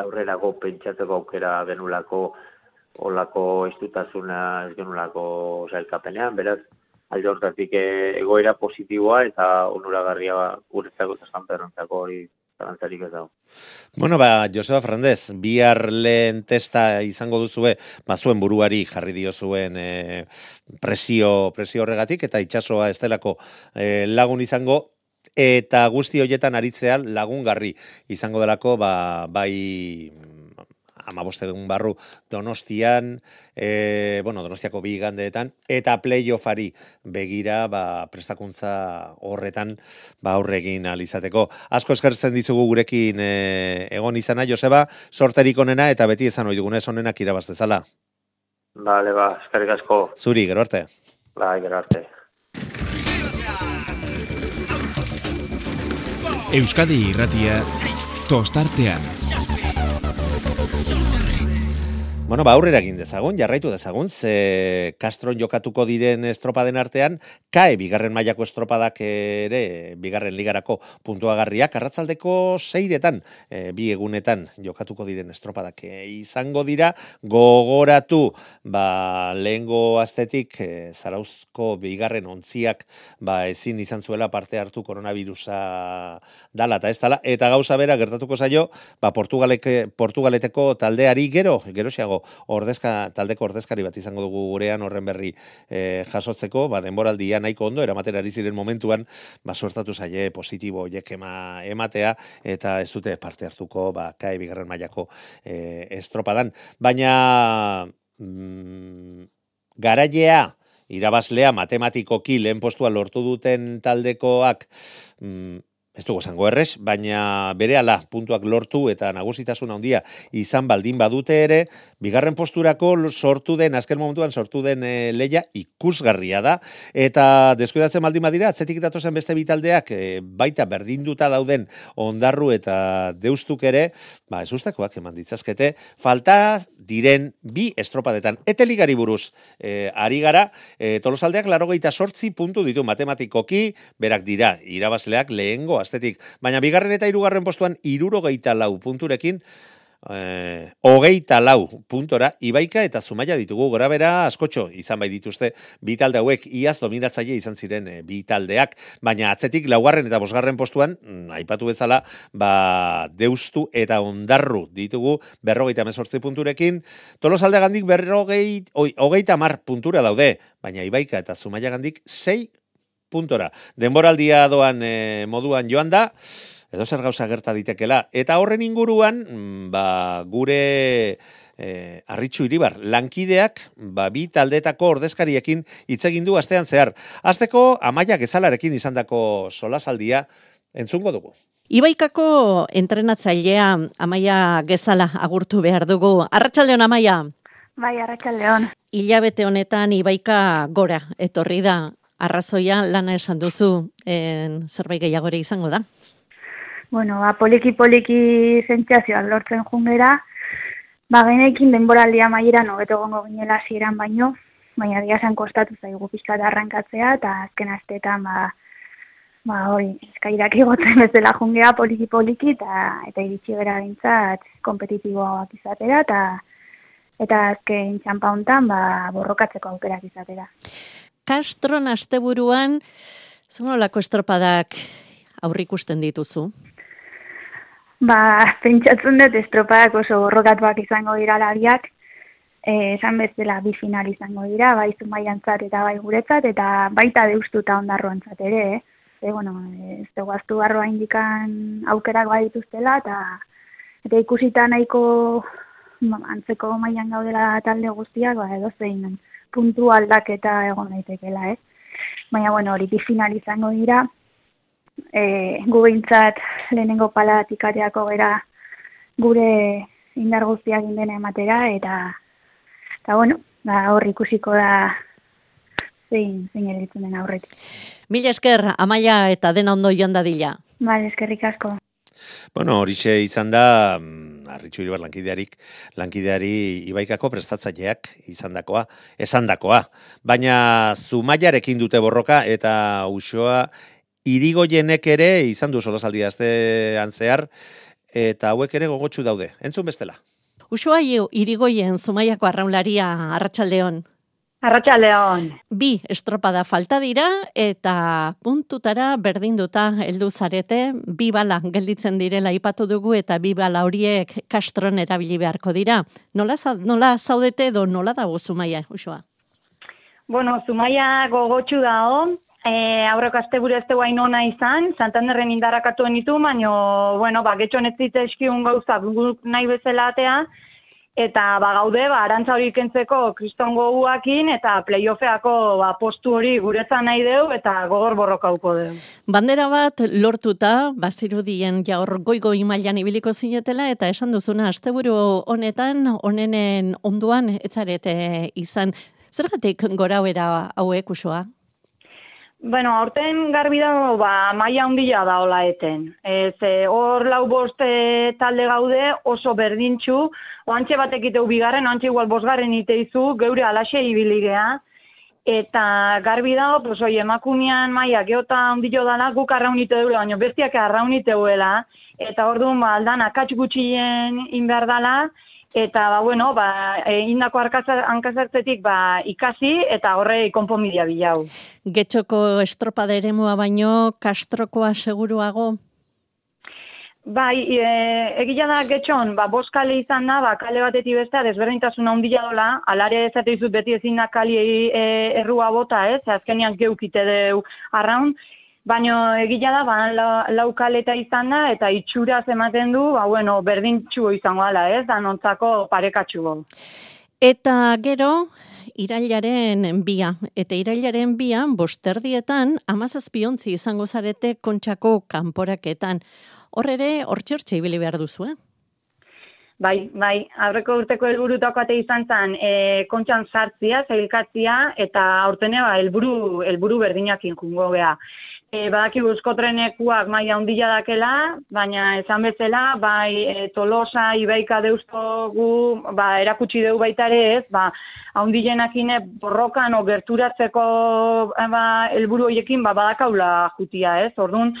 S8: aurrerago pentsatzeko aukera denulako olako istutasuna ez genulako sailkapenean, beraz, alde hortatik e, egoera positiboa eta onuragarria ba, guretzako eta San Pedrontzako hori zalantzarik ez dago.
S4: Bueno, ba, Joseba Fernandez, bihar lehen testa izango duzue, ba, zuen buruari jarri dio zuen e, presio, presio horregatik, eta itxasoa estelako e, lagun izango, eta guzti hoietan aritzean lagungarri izango delako, ba, bai amabostegun barru Donostian, e, bueno, Donostiako bi igandeetan, eta playoffari begira ba, prestakuntza horretan ba, aurregin alizateko. Asko eskertzen dizugu gurekin e, egon izana, Joseba, sorterik onena eta beti ezan ohi dugunez onenak irabaz dezala.
S8: Bale, ba, eskerrik asko.
S4: Zuri, gero arte.
S8: Bai, gero arte.
S1: Euskadi irratia tostartean. sorcery!
S4: Bueno, ba, aurrera egin dezagun, jarraitu dezagun, ze Castron jokatuko diren estropaden artean, kae bigarren mailako estropadak ere, bigarren ligarako puntuagarriak, arratzaldeko seiretan, e, bi egunetan jokatuko diren estropadak e, izango dira, gogoratu, ba, lehengo astetik, e, zarauzko bigarren ontziak, ba, ezin izan zuela parte hartu koronavirusa dala eta ez dala, eta gauza bera gertatuko zaio, ba, Portugaleke, Portugaleteko taldeari gero, geroxiago, ordezka, taldeko ordezkari bat izango dugu gurean horren berri e, jasotzeko, ba, denboraldia nahiko ondo, eramaten ari ziren momentuan, ba, suertatu zaie positibo oiek ema, ematea, eta ez dute parte hartuko, ba, kae bigarren mailako e, estropadan. Baina, mm, garailea, irabazlea matematikoki lehen postua lortu duten taldekoak mm, ez dugu zango errez, baina bere ala puntuak lortu eta nagusitasun handia izan baldin badute ere, bigarren posturako sortu den, azken momentuan sortu den e, leia ikusgarria da, eta deskuidatzen baldin badira, atzetik datozen beste bitaldeak, e, baita berdinduta dauden ondarru eta deustuk ere, ba, ez ustakoak eman ditzazkete, falta diren bi estropadetan. Ete ligari buruz, e, ari gara, e, tolosaldeak laro sortzi puntu ditu matematikoki, berak dira, irabazleak lehengo astetik. Baina bigarren eta hirugarren postuan irurogeita lau punturekin, eh, hogeita lau puntora, ibaika eta zumaia ditugu. Gora bera askotxo izan bai dituzte bi talde hauek iaz dominatzaile izan ziren e, bi taldeak, baina atzetik laugarren eta bosgarren postuan, mm, aipatu bezala, ba, deustu eta ondarru ditugu berrogeita mesortzi punturekin, tolosalde gandik berrogei, hogeita mar puntura daude, baina ibaika eta zumaia gandik sei puntora. Denboraldia doan e, moduan joan da, edo zer gauza gerta ditekela. Eta horren inguruan, mm, ba, gure e, arritxu iribar, lankideak, ba, bi taldetako ordezkariekin hitz egin du astean zehar. Azteko, amaia gezalarekin izandako solasaldia entzungo dugu.
S9: Ibaikako entrenatzailea amaia gezala agurtu behar dugu. Arratxaldeon amaia?
S10: Bai, arratxaldeon.
S9: Ilabete honetan Ibaika gora, etorri da arrazoia lana esan duzu en, zerbait gehiagore izango da?
S10: Bueno, ba, poliki poliki zentzazioak lortzen jungera, ba, genekin denboraldia maiera nobeto gongo ginela ziren baino, baina dia zen kostatu zaigu pixka arrankatzea, eta azken astetan, ba, ba, hori, eskairak igotzen bezala jungea poliki poliki, eta, eta iritsi bera bintzat kompetitiboak izatera, eta eta azken txampa hontan ba, borrokatzeko aukerak izatera.
S9: Castron asteburuan zenolako estropadak aurrikusten dituzu?
S10: Ba, pentsatzen dut estropadak oso borrokatuak izango dira labiak, eh, esan bezala bi final izango dira, bai zumaiantzat eta bai guretzat, eta baita deustuta ondarroan ere, eh? E, bueno, ez dugu aztu barroa indikan aukerak bai dituztela, eta, eta ikusita nahiko antzeko mailan gaudela talde guztiak, ba, edo zein puntu aldaketa egon daitekela, eh? Baina, bueno, hori final izango dira, e, gu behintzat lehenengo palatik ateako gera gure indar guztiak indena ematera, eta, eta bueno, da ba, hor ikusiko da zein, zein ere den aurretik.
S9: Mila esker, amaia eta dena ondo joan dadila.
S10: Bai, eskerrik asko.
S4: Bueno, horixe izan da, mm, arritxu iribar lankidearik, lankideari ibaikako prestatzaileak izandakoa, esandakoa. Baina zumaiarekin dute borroka eta usoa irigoienek ere izan du solasaldi aztean zehar, eta hauek ere gogotsu daude. Entzun bestela.
S9: Usua irigoien zumaiako arraunlaria arratsaldeon.
S11: Arratxaleon.
S9: Bi estropada falta dira eta puntutara berdinduta heldu zarete, bi bala gelditzen direla ipatu dugu eta bi bala horiek kastron erabili beharko dira. Nola, nola zaudete edo nola dago Zumaia, usua?
S11: Bueno, Zumaia gogotxu da hon, e, aurreko azte buru ez ona izan, Santanderren indarakatu ditu, baina, bueno, ba, getxon ez zite gauza, nahi bezala atea, eta ba gaude ba arantza hori kentzeko kristongo uakin eta playoffeako ba postu hori guretzan nahi deu eta gogor borrokauko deu.
S9: Bandera bat lortuta bazirudien ja goigo imailan ibiliko zinetela eta esan duzuna asteburu honetan honenen onduan etzarete izan zergatik gorauera hauek usoa?
S11: Bueno, aurten garbi dago, ba, maia handia da hola eten. Ez, hor lau boste talde gaude oso berdintxu, oantxe batek iteu bigarren, oantxe igual bosgarren iteizu, geure alaxe ibiligea. Eta garbi dago, pues, oi, emakumian maia geota handio dala, guk arraunite duela, baina bestiak arraunite duela. Eta hor duen, ba, aldan, akatz gutxien inbehar dala, eta ba bueno ba e, indako hankasartetik ba ikasi eta horre konponbidea bilau.
S9: Getxoko estropada eremua baino Castrokoa seguruago.
S11: Bai, e, egia da getxon, ba, bost kale izan da, ba, kale batetik bestea, desberdintasuna handia dola, alare ezate izut beti ezin da kali e, errua bota, ez, azkenian geukite deu arraun, Baina egila da, ba, laukaleta izan da, eta itxura ematen du, ba, bueno, berdintxu izango ala, ez, da nontzako parekatxu
S9: Eta gero, irailaren bia. Eta irailaren bia, bosterdietan, amazazpiontzi izango zarete kontxako kanporaketan. Hor ere, hor txortxe ibili behar duzu, eh?
S11: Bai, bai, aurreko urteko helburutako ate izan zen, e, kontxan sartzia, zailkatzia, eta aurtenea ba, helburu helburu berdinakin jungo gea. E, badaki guzko trenekuak maia hundila dakela, baina esan bezala, bai e, Tolosa, Ibaika deustogu, ba, erakutsi deu baita ere ez, ba, haundilenakine borrokan o gerturatzeko ba, helburu horiekin ba, badakaula jutia ez, orduan,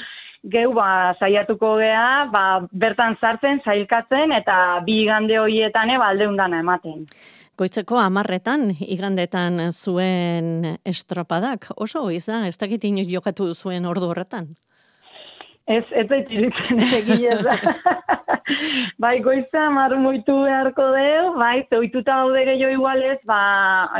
S11: geu ba, saiatuko gea, ba, bertan sartzen, zailkatzen, eta bi igande horietan eba aldeundana ematen.
S9: Goitzeko amarretan, igandetan zuen estropadak, oso da, ez dakit jokatu zuen ordu horretan?
S11: Ez, ez da itxilitzen egin bai, goizta mar moitu beharko deu, bai, zeoituta daude gehiago igualez, ba,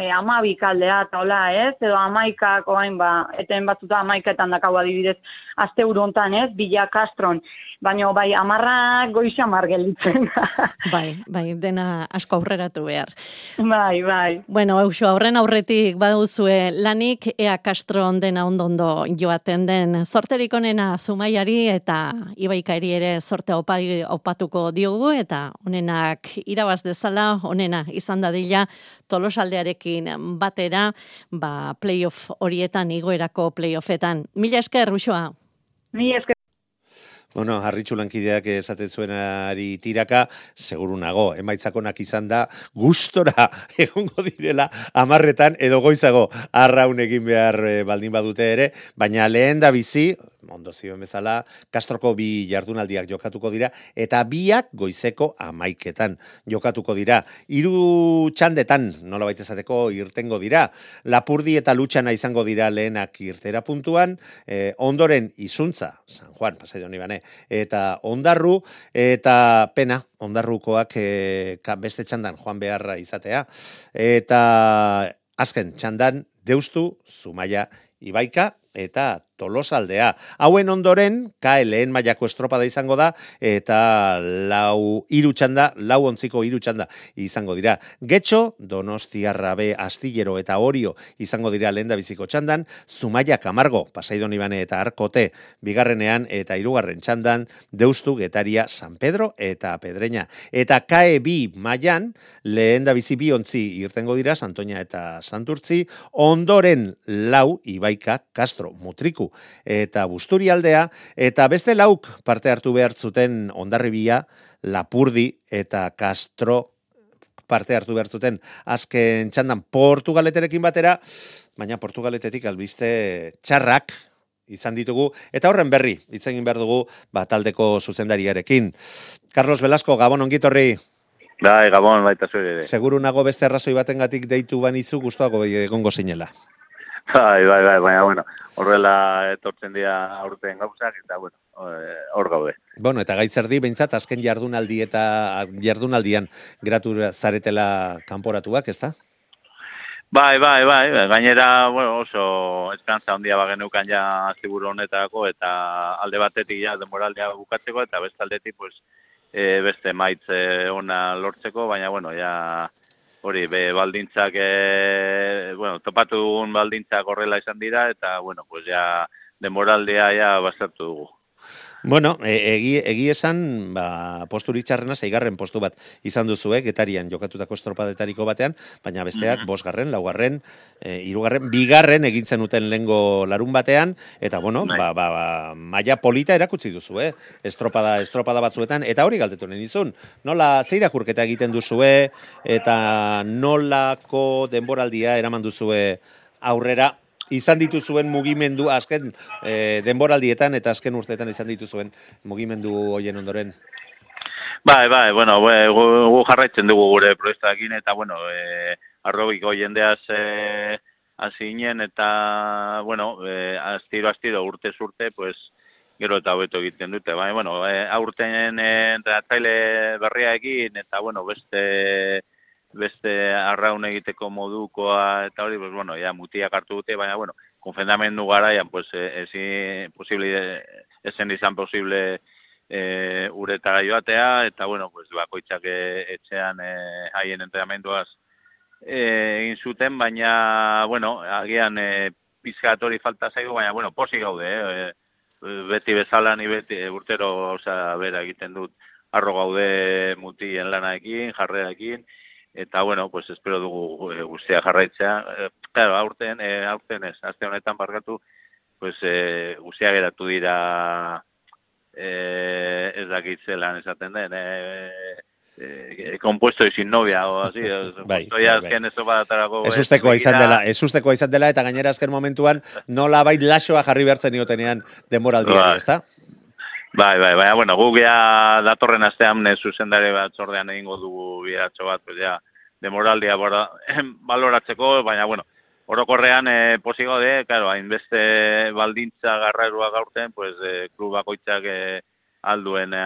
S11: e, ama bikaldea, eta hola, ez, edo amaikak, oain, ba, eten batzuta amaiketan dakau adibidez, azte hontan ez, bila kastron, baina bai, amarra goiza amar gelitzen.
S9: bai, bai, dena asko aurreratu behar.
S11: Bai, bai.
S9: Bueno, eusu, aurren aurretik baduzue lanik, ea kastron dena ondondo joaten den, zorterik onena zumaiari eta ibaikari ere zorte opai, opatuko diogu, eta onenak irabaz dezala, onena izan dadila, tolosaldearekin batera, ba, playoff horietan, igoerako playoffetan. Mila esker, Uxoa.
S11: Mila esker.
S4: Bueno, harritxu lankideak esaten zuenari tiraka, seguru nago, emaitzakonak izan da, gustora egongo direla, amarretan edo goizago arraun egin behar eh, baldin badute ere, baina lehen da bizi, ondo zioen bezala, Kastroko bi jardunaldiak jokatuko dira, eta biak goizeko amaiketan jokatuko dira. Hiru txandetan, nola baita zateko, irtengo dira. Lapurdi eta lutxana izango dira lehenak irtera puntuan, e, ondoren izuntza, San Juan, pasai doni bane, eta ondarru, eta pena, ondarrukoak e, beste txandan joan beharra izatea, eta azken txandan, deustu, zumaia, ibaika, eta tolosaldea. Hauen ondoren, lehen mailako estropada izango da, eta lau irutxanda, lau ontziko irutxanda izango dira. Getxo, donostiarra be astillero eta orio izango dira lehen da biziko txandan, Zumaia Kamargo, pasaidon ibane eta arkote, bigarrenean eta irugarren txandan, deustu getaria San Pedro eta Pedreña. Eta kae bi mailan lehen da bizi bi ontzi irtengo dira, Santoña eta Santurtzi, ondoren lau ibaika Castro Mutriku eta Busturi aldea, eta beste lauk parte hartu behar zuten ondarribia, Lapurdi eta Castro parte hartu behar zuten azken txandan Portugaleterekin batera, baina Portugaletetik albiste txarrak izan ditugu, eta horren berri, itzegin behar dugu, ba, taldeko zuzendariarekin. Carlos Velasco, Gabon ongitorri.
S12: Bai, Gabon, baita zure.
S4: Seguru nago beste arrazoi batengatik deitu banizu gustuago egongo zinela.
S12: Bai, bai, bai, baina, bueno, horrela etortzen dira aurten gauzak, eta, bueno, eh, hor gaude.
S4: Bueno, eta gaitzerdi, behintzat, azken jardunaldi eta jardunaldian gratura zaretela kanporatuak, ez da?
S12: Bai, bai, bai, gainera, bueno, oso esperantza handia bagenukan ja ziburu honetako, eta alde batetik ja demoraldea bukatzeko, eta beste aldetik, pues, e, beste maitze ona lortzeko, baina, bueno, ja hori, be, baldintzak, e, bueno, topatu dugun baldintzak horrela izan dira, eta, bueno, pues ja, demoraldea ja basartu dugu.
S4: Bueno, e, egi, egi esan, ba, postu ritxarrena, zeigarren postu bat izan duzu, eh, getarian jokatutako estropadetariko batean, baina besteak, mm -hmm. bosgarren, laugarren, e, irugarren, bigarren egintzen uten lengo larun batean, eta, bueno, bai. ba, ba, ba, maia polita erakutsi duzu, eh, estropada, estropada batzuetan, eta hori galdetu nahi dizun, nola zeirakurketa egiten duzue, eta nolako denboraldia eraman duzue aurrera, izan dituzuen mugimendu azken e, denboraldietan eta azken urteetan izan dituzuen mugimendu hoien ondoren.
S12: Bai, bai, bueno, gu, gu jarraitzen dugu gure proiektuakin eta bueno, e, arrobiko jendeaz e, azinen eta bueno, e, astiro astiro urte urte, pues gero eta hobeto egiten dute. Bai, bueno, e, aurten entrenatzaile berria egin eta bueno, beste beste arraun egiteko modukoa eta hori, pues, bueno, ja, mutiak hartu dute, baina, bueno, konfendamendu garaian, pues, e, ezi, posible, esen izan posible e, uretara joatea, eta, bueno, pues, bakoitzak e, etxean e, haien entrenamenduaz e, egin zuten, baina, bueno, agian e, pizkat hori falta zaigu, baina, bueno, posi gaude, eh? beti bezala ni beti urtero, osea, bera egiten dut, arro gaude mutien lanaekin, jarreakin, eta, bueno, pues espero dugu e, guztia jarraitzea. E, claro, aurten, e, aurten ez, azte honetan barkatu, pues e, guztia geratu dira e, ez dakit zelan esaten den, e, eh, compuesto y sin novia o así,
S4: bai,
S12: bai, azken ez batarako.
S4: Ez ustekoa izan dela, ez ustekoa izan dela, eta gainera azken momentuan nola bait lasoa jarri behartzen iotenean denboraldiari,
S12: Bai.
S4: ezta?
S12: Bai, bai, bai, bueno, guk ja datorren astean zuzendare bat zordean egingo dugu biratxo bat, pues ja, demoraldia bora, baloratzeko, baina, bueno, orokorrean e, posi gaude, claro, hainbeste baldintza garrarua gaurten, pues e, klub bakoitzak e, alduen e,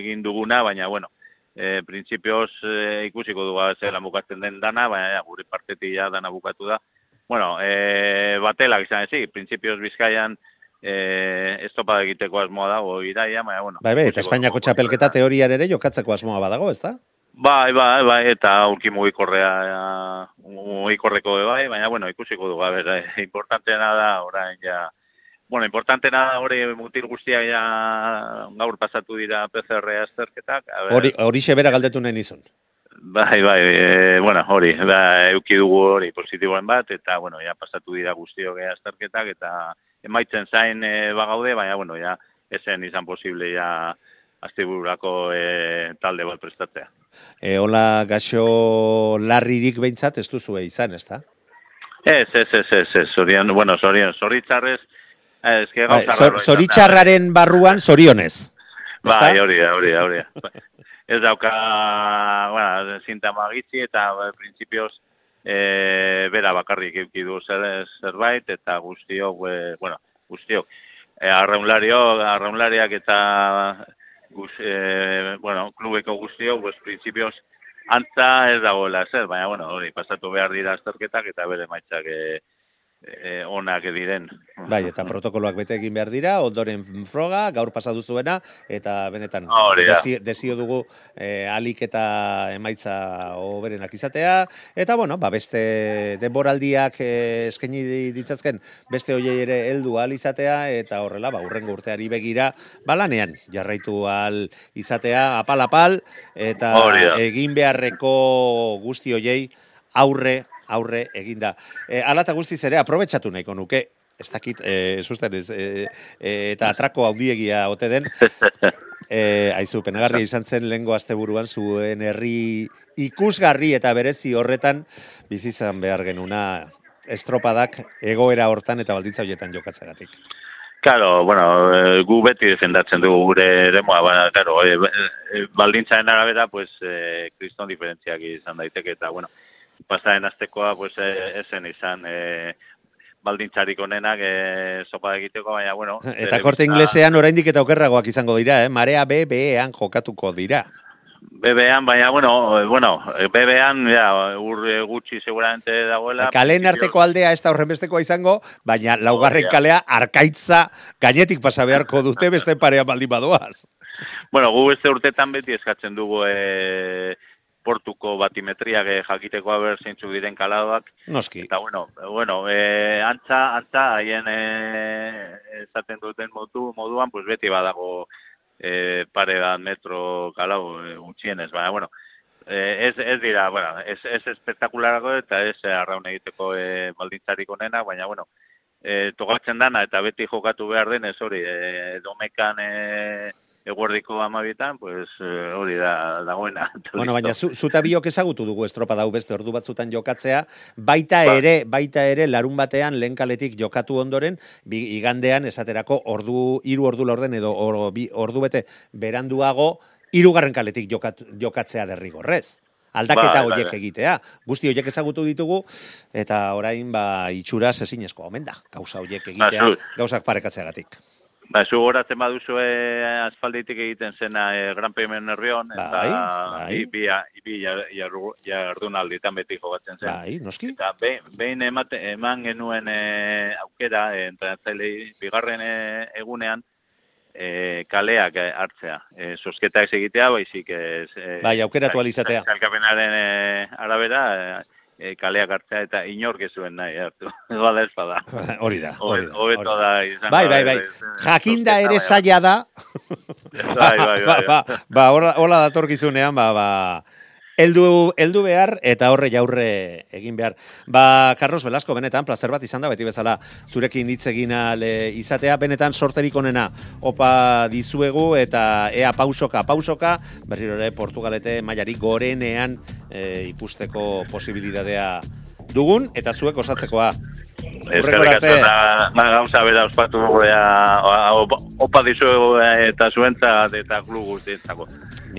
S12: egin duguna, baina, bueno, e, printzipioz e, ikusiko dugu zela bukatzen den dana, baina ja, gure partetik ja dana bukatu da. Bueno, e, batelak izan ezik, printzipioz bizkaian e, estopada egiteko asmoa dago iraia, baina, bueno.
S4: Bai, bai, eta Espainiako txapelketa teorian ere jokatzeko asmoa badago, ezta?
S12: Bai, bai, bai, eta aurki mugikorrea, mugikorreko bai, baina, bueno, ikusiko dugu, a ber, eh, importanteena da, orain, ja, bueno, importanteena da, hori mutil guztiak ja gaur pasatu dira PCR azterketak,
S4: Hori, hori bera galdetu nahi nizun.
S12: Bai, bai, e, bueno, hori, da, euki dugu hori positiboen bat, eta, bueno, ja pasatu dira guztiok eh, azterketak, eta emaitzen zain e, bagaude, baina, bueno, ja, esen izan posible, ja, astebururako e, talde bat prestatzea.
S4: E, hola, gaxo larririk behintzat ez duzue izan, ezta?
S12: Ez, ez, ez, ez, ez, zorion, bueno, zorion, zoritzarrez, ez, que
S4: Bai,
S12: gauza
S4: zor,
S12: da.
S4: barruan zorionez.
S12: Bai, hori da, hori da, hori da. Ez dauka, bueno, sintama gitzi eta e, printzipioz e, bera bakarrik euki du zer, zerbait eta guztiok, e, bueno, guztiok, e, arraunlario, arraunlariak eta guz, e, bueno, klubeko guztiok, pues, printzipioz antza ez dagoela zer, baina, bueno, hori, pasatu behar dira azterketak eta bere maitzak e, e, onak diren.
S4: Bai, eta protokoloak bete egin behar dira, ondoren froga, gaur pasatu zuena, eta benetan
S12: Hori da.
S4: desi- desio dugu eh, alik eta emaitza hoberenak izatea, eta bueno, ba, beste denboraldiak eh, eskaini ditzazken beste hoiei ere heldu ahal izatea, eta horrela, ba, urrengo urteari begira, balanean jarraitu ahal izatea, apal-apal, eta egin beharreko guzti hoiei aurre aurre eginda. E, ala eta guztiz ere, aprobetsatu nahiko nuke, ez dakit, e, susten ez, e, e, eta atrako haudiegia ote den, e, aizu, penagarria izan zen lehengo asteburuan zuen herri ikusgarri eta berezi horretan bizi izan behar genuna estropadak egoera hortan eta baldintza horietan jokatzagatik.
S12: Claro, bueno, eh, gu beti defendatzen dugu gure eremua, ba, claro, e, e, baldintzaren arabera, pues, e, kriston diferentziak izan daiteke, eta, bueno, pasaren astekoa, pues, e, esen izan e, baldintzarik onenak e, sopa egiteko, baina, bueno...
S4: Eta korte inglesean oraindik eta okerragoak izango dira, eh? Marea B, B-ean jokatuko dira.
S12: BB-an, baina, bueno, bueno, BB-an, ja, ur gutxi seguramente dagoela.
S4: Kalen arteko aldea ez da horrenbestekoa izango, baina laugarren
S12: Hori da.
S4: kalea arkaitza gainetik pasa beharko dute beste parea baldin badoaz.
S12: Bueno, gu beste urtetan beti eskatzen dugu e, portuko batimetriak e, jakiteko haber zeintzuk diren kaladoak.
S4: Noski.
S12: Eta bueno, bueno e, antza, antza, haien e, esaten duten modu, moduan, pues beti badago e, pare bat metro kalau e, gutxienez, baina, bueno, e, ez, ez dira, bueno, ez, ez espektakularako eta ez arraun egiteko e, baldintzarik onena, baina, bueno, e, tokatzen dana eta beti jokatu behar den, ez hori, e, domekan e, eguerdiko amabietan, pues e, hori da dagoena.
S4: Bueno, baina zu, zuta biok ezagutu dugu estropa dau beste ordu batzutan jokatzea, baita
S12: Ba.
S4: ere, baita ere larun batean lehen kaletik jokatu ondoren, igandean esaterako ordu, hiru ordu laurden edo or, bi, ordu bete beranduago, hirugarren kaletik jokatu, jokatzea derrigorrez. Aldaketa
S12: bai,
S4: horiek egitea. Guzti horiek ezagutu ditugu, eta orain ba, itxuraz ezinezko omen da. Gauza horiek egitea,
S12: zu-
S4: gauzak parekatzeagatik.
S12: Ba, zu goratzen baduzu e, asfalditik egiten zena e, Gran Premio Nervion, eta
S4: Bai, bai.
S12: bi, bi, bi jar- jardunalditan beti jogatzen zen.
S4: Bai, noski.
S12: Eta behin, emate, eman genuen e, aukera, e, entrenatzailei, bigarren e, egunean, e, kaleak hartzea. E, sosketak egitea, baizik. E,
S4: Bai, aukeratu ahal izatea.
S12: Zalkapenaren e, arabera, e, e, kaleak hartzea eta inork ez zuen nahi hartu. Bada ez bada.
S4: Hori da, hori da.
S12: Hobeto da. izango
S4: Bai, bai, bai. Jakinda ere
S12: bai,
S4: zaila da.
S12: Bai, bai, bai,
S4: Ba, ba,
S12: bai.
S4: ba, hola datorkizunean, ba, ba, Eldu, eldu behar eta horre jaurre egin behar. Ba, Carlos Velasco, benetan, placer bat izan da, beti bezala zurekin hitz egin ahal, e, izatea, benetan sorterik onena opa dizuegu eta ea pausoka, pausoka, berriro ere Portugalete mailari gorenean e, ikusteko posibilidadea dugun, eta zuek osatzekoa. Hurrengora
S12: Eskerrik
S4: arte.
S12: asko eta ba, gauza bera ospatu dugu ea, opa, dizuegu eh, eta zuentzat eta klub guztientzako.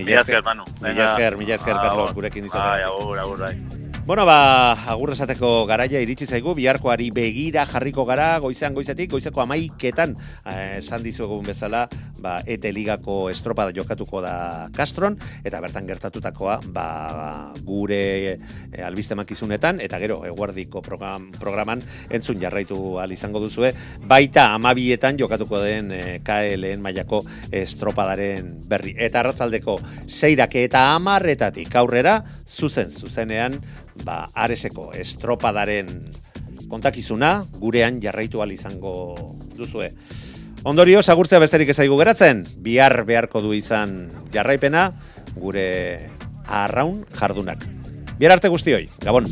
S4: Mila esker,
S12: Manu.
S4: Mila esker, mila esker, Carlos, gurekin
S12: Bai,
S4: izatea.
S12: agur, agur, bai.
S4: Bueno, ba, agur esateko garaia iritsi zaigu, biharkoari begira jarriko gara, goizean goizetik, goizeko amaiketan, eh, esan dizuegun bezala, ba, ete ligako estropada jokatuko da Castron, eta bertan gertatutakoa, ba, gure e, albiste makizunetan, eta gero, eguardiko program, programan, entzun jarraitu al izango duzue, baita amabietan jokatuko den e, KLN mailako estropadaren berri. Eta arratzaldeko seirake eta amarretatik aurrera, zuzen, zuzenean, ba, areseko estropadaren kontakizuna gurean jarraitu al izango duzue. Ondorioz, agurtzea besterik ezaigu geratzen, bihar beharko du izan jarraipena gure arraun jardunak. Bihar arte guztioi, Gabon.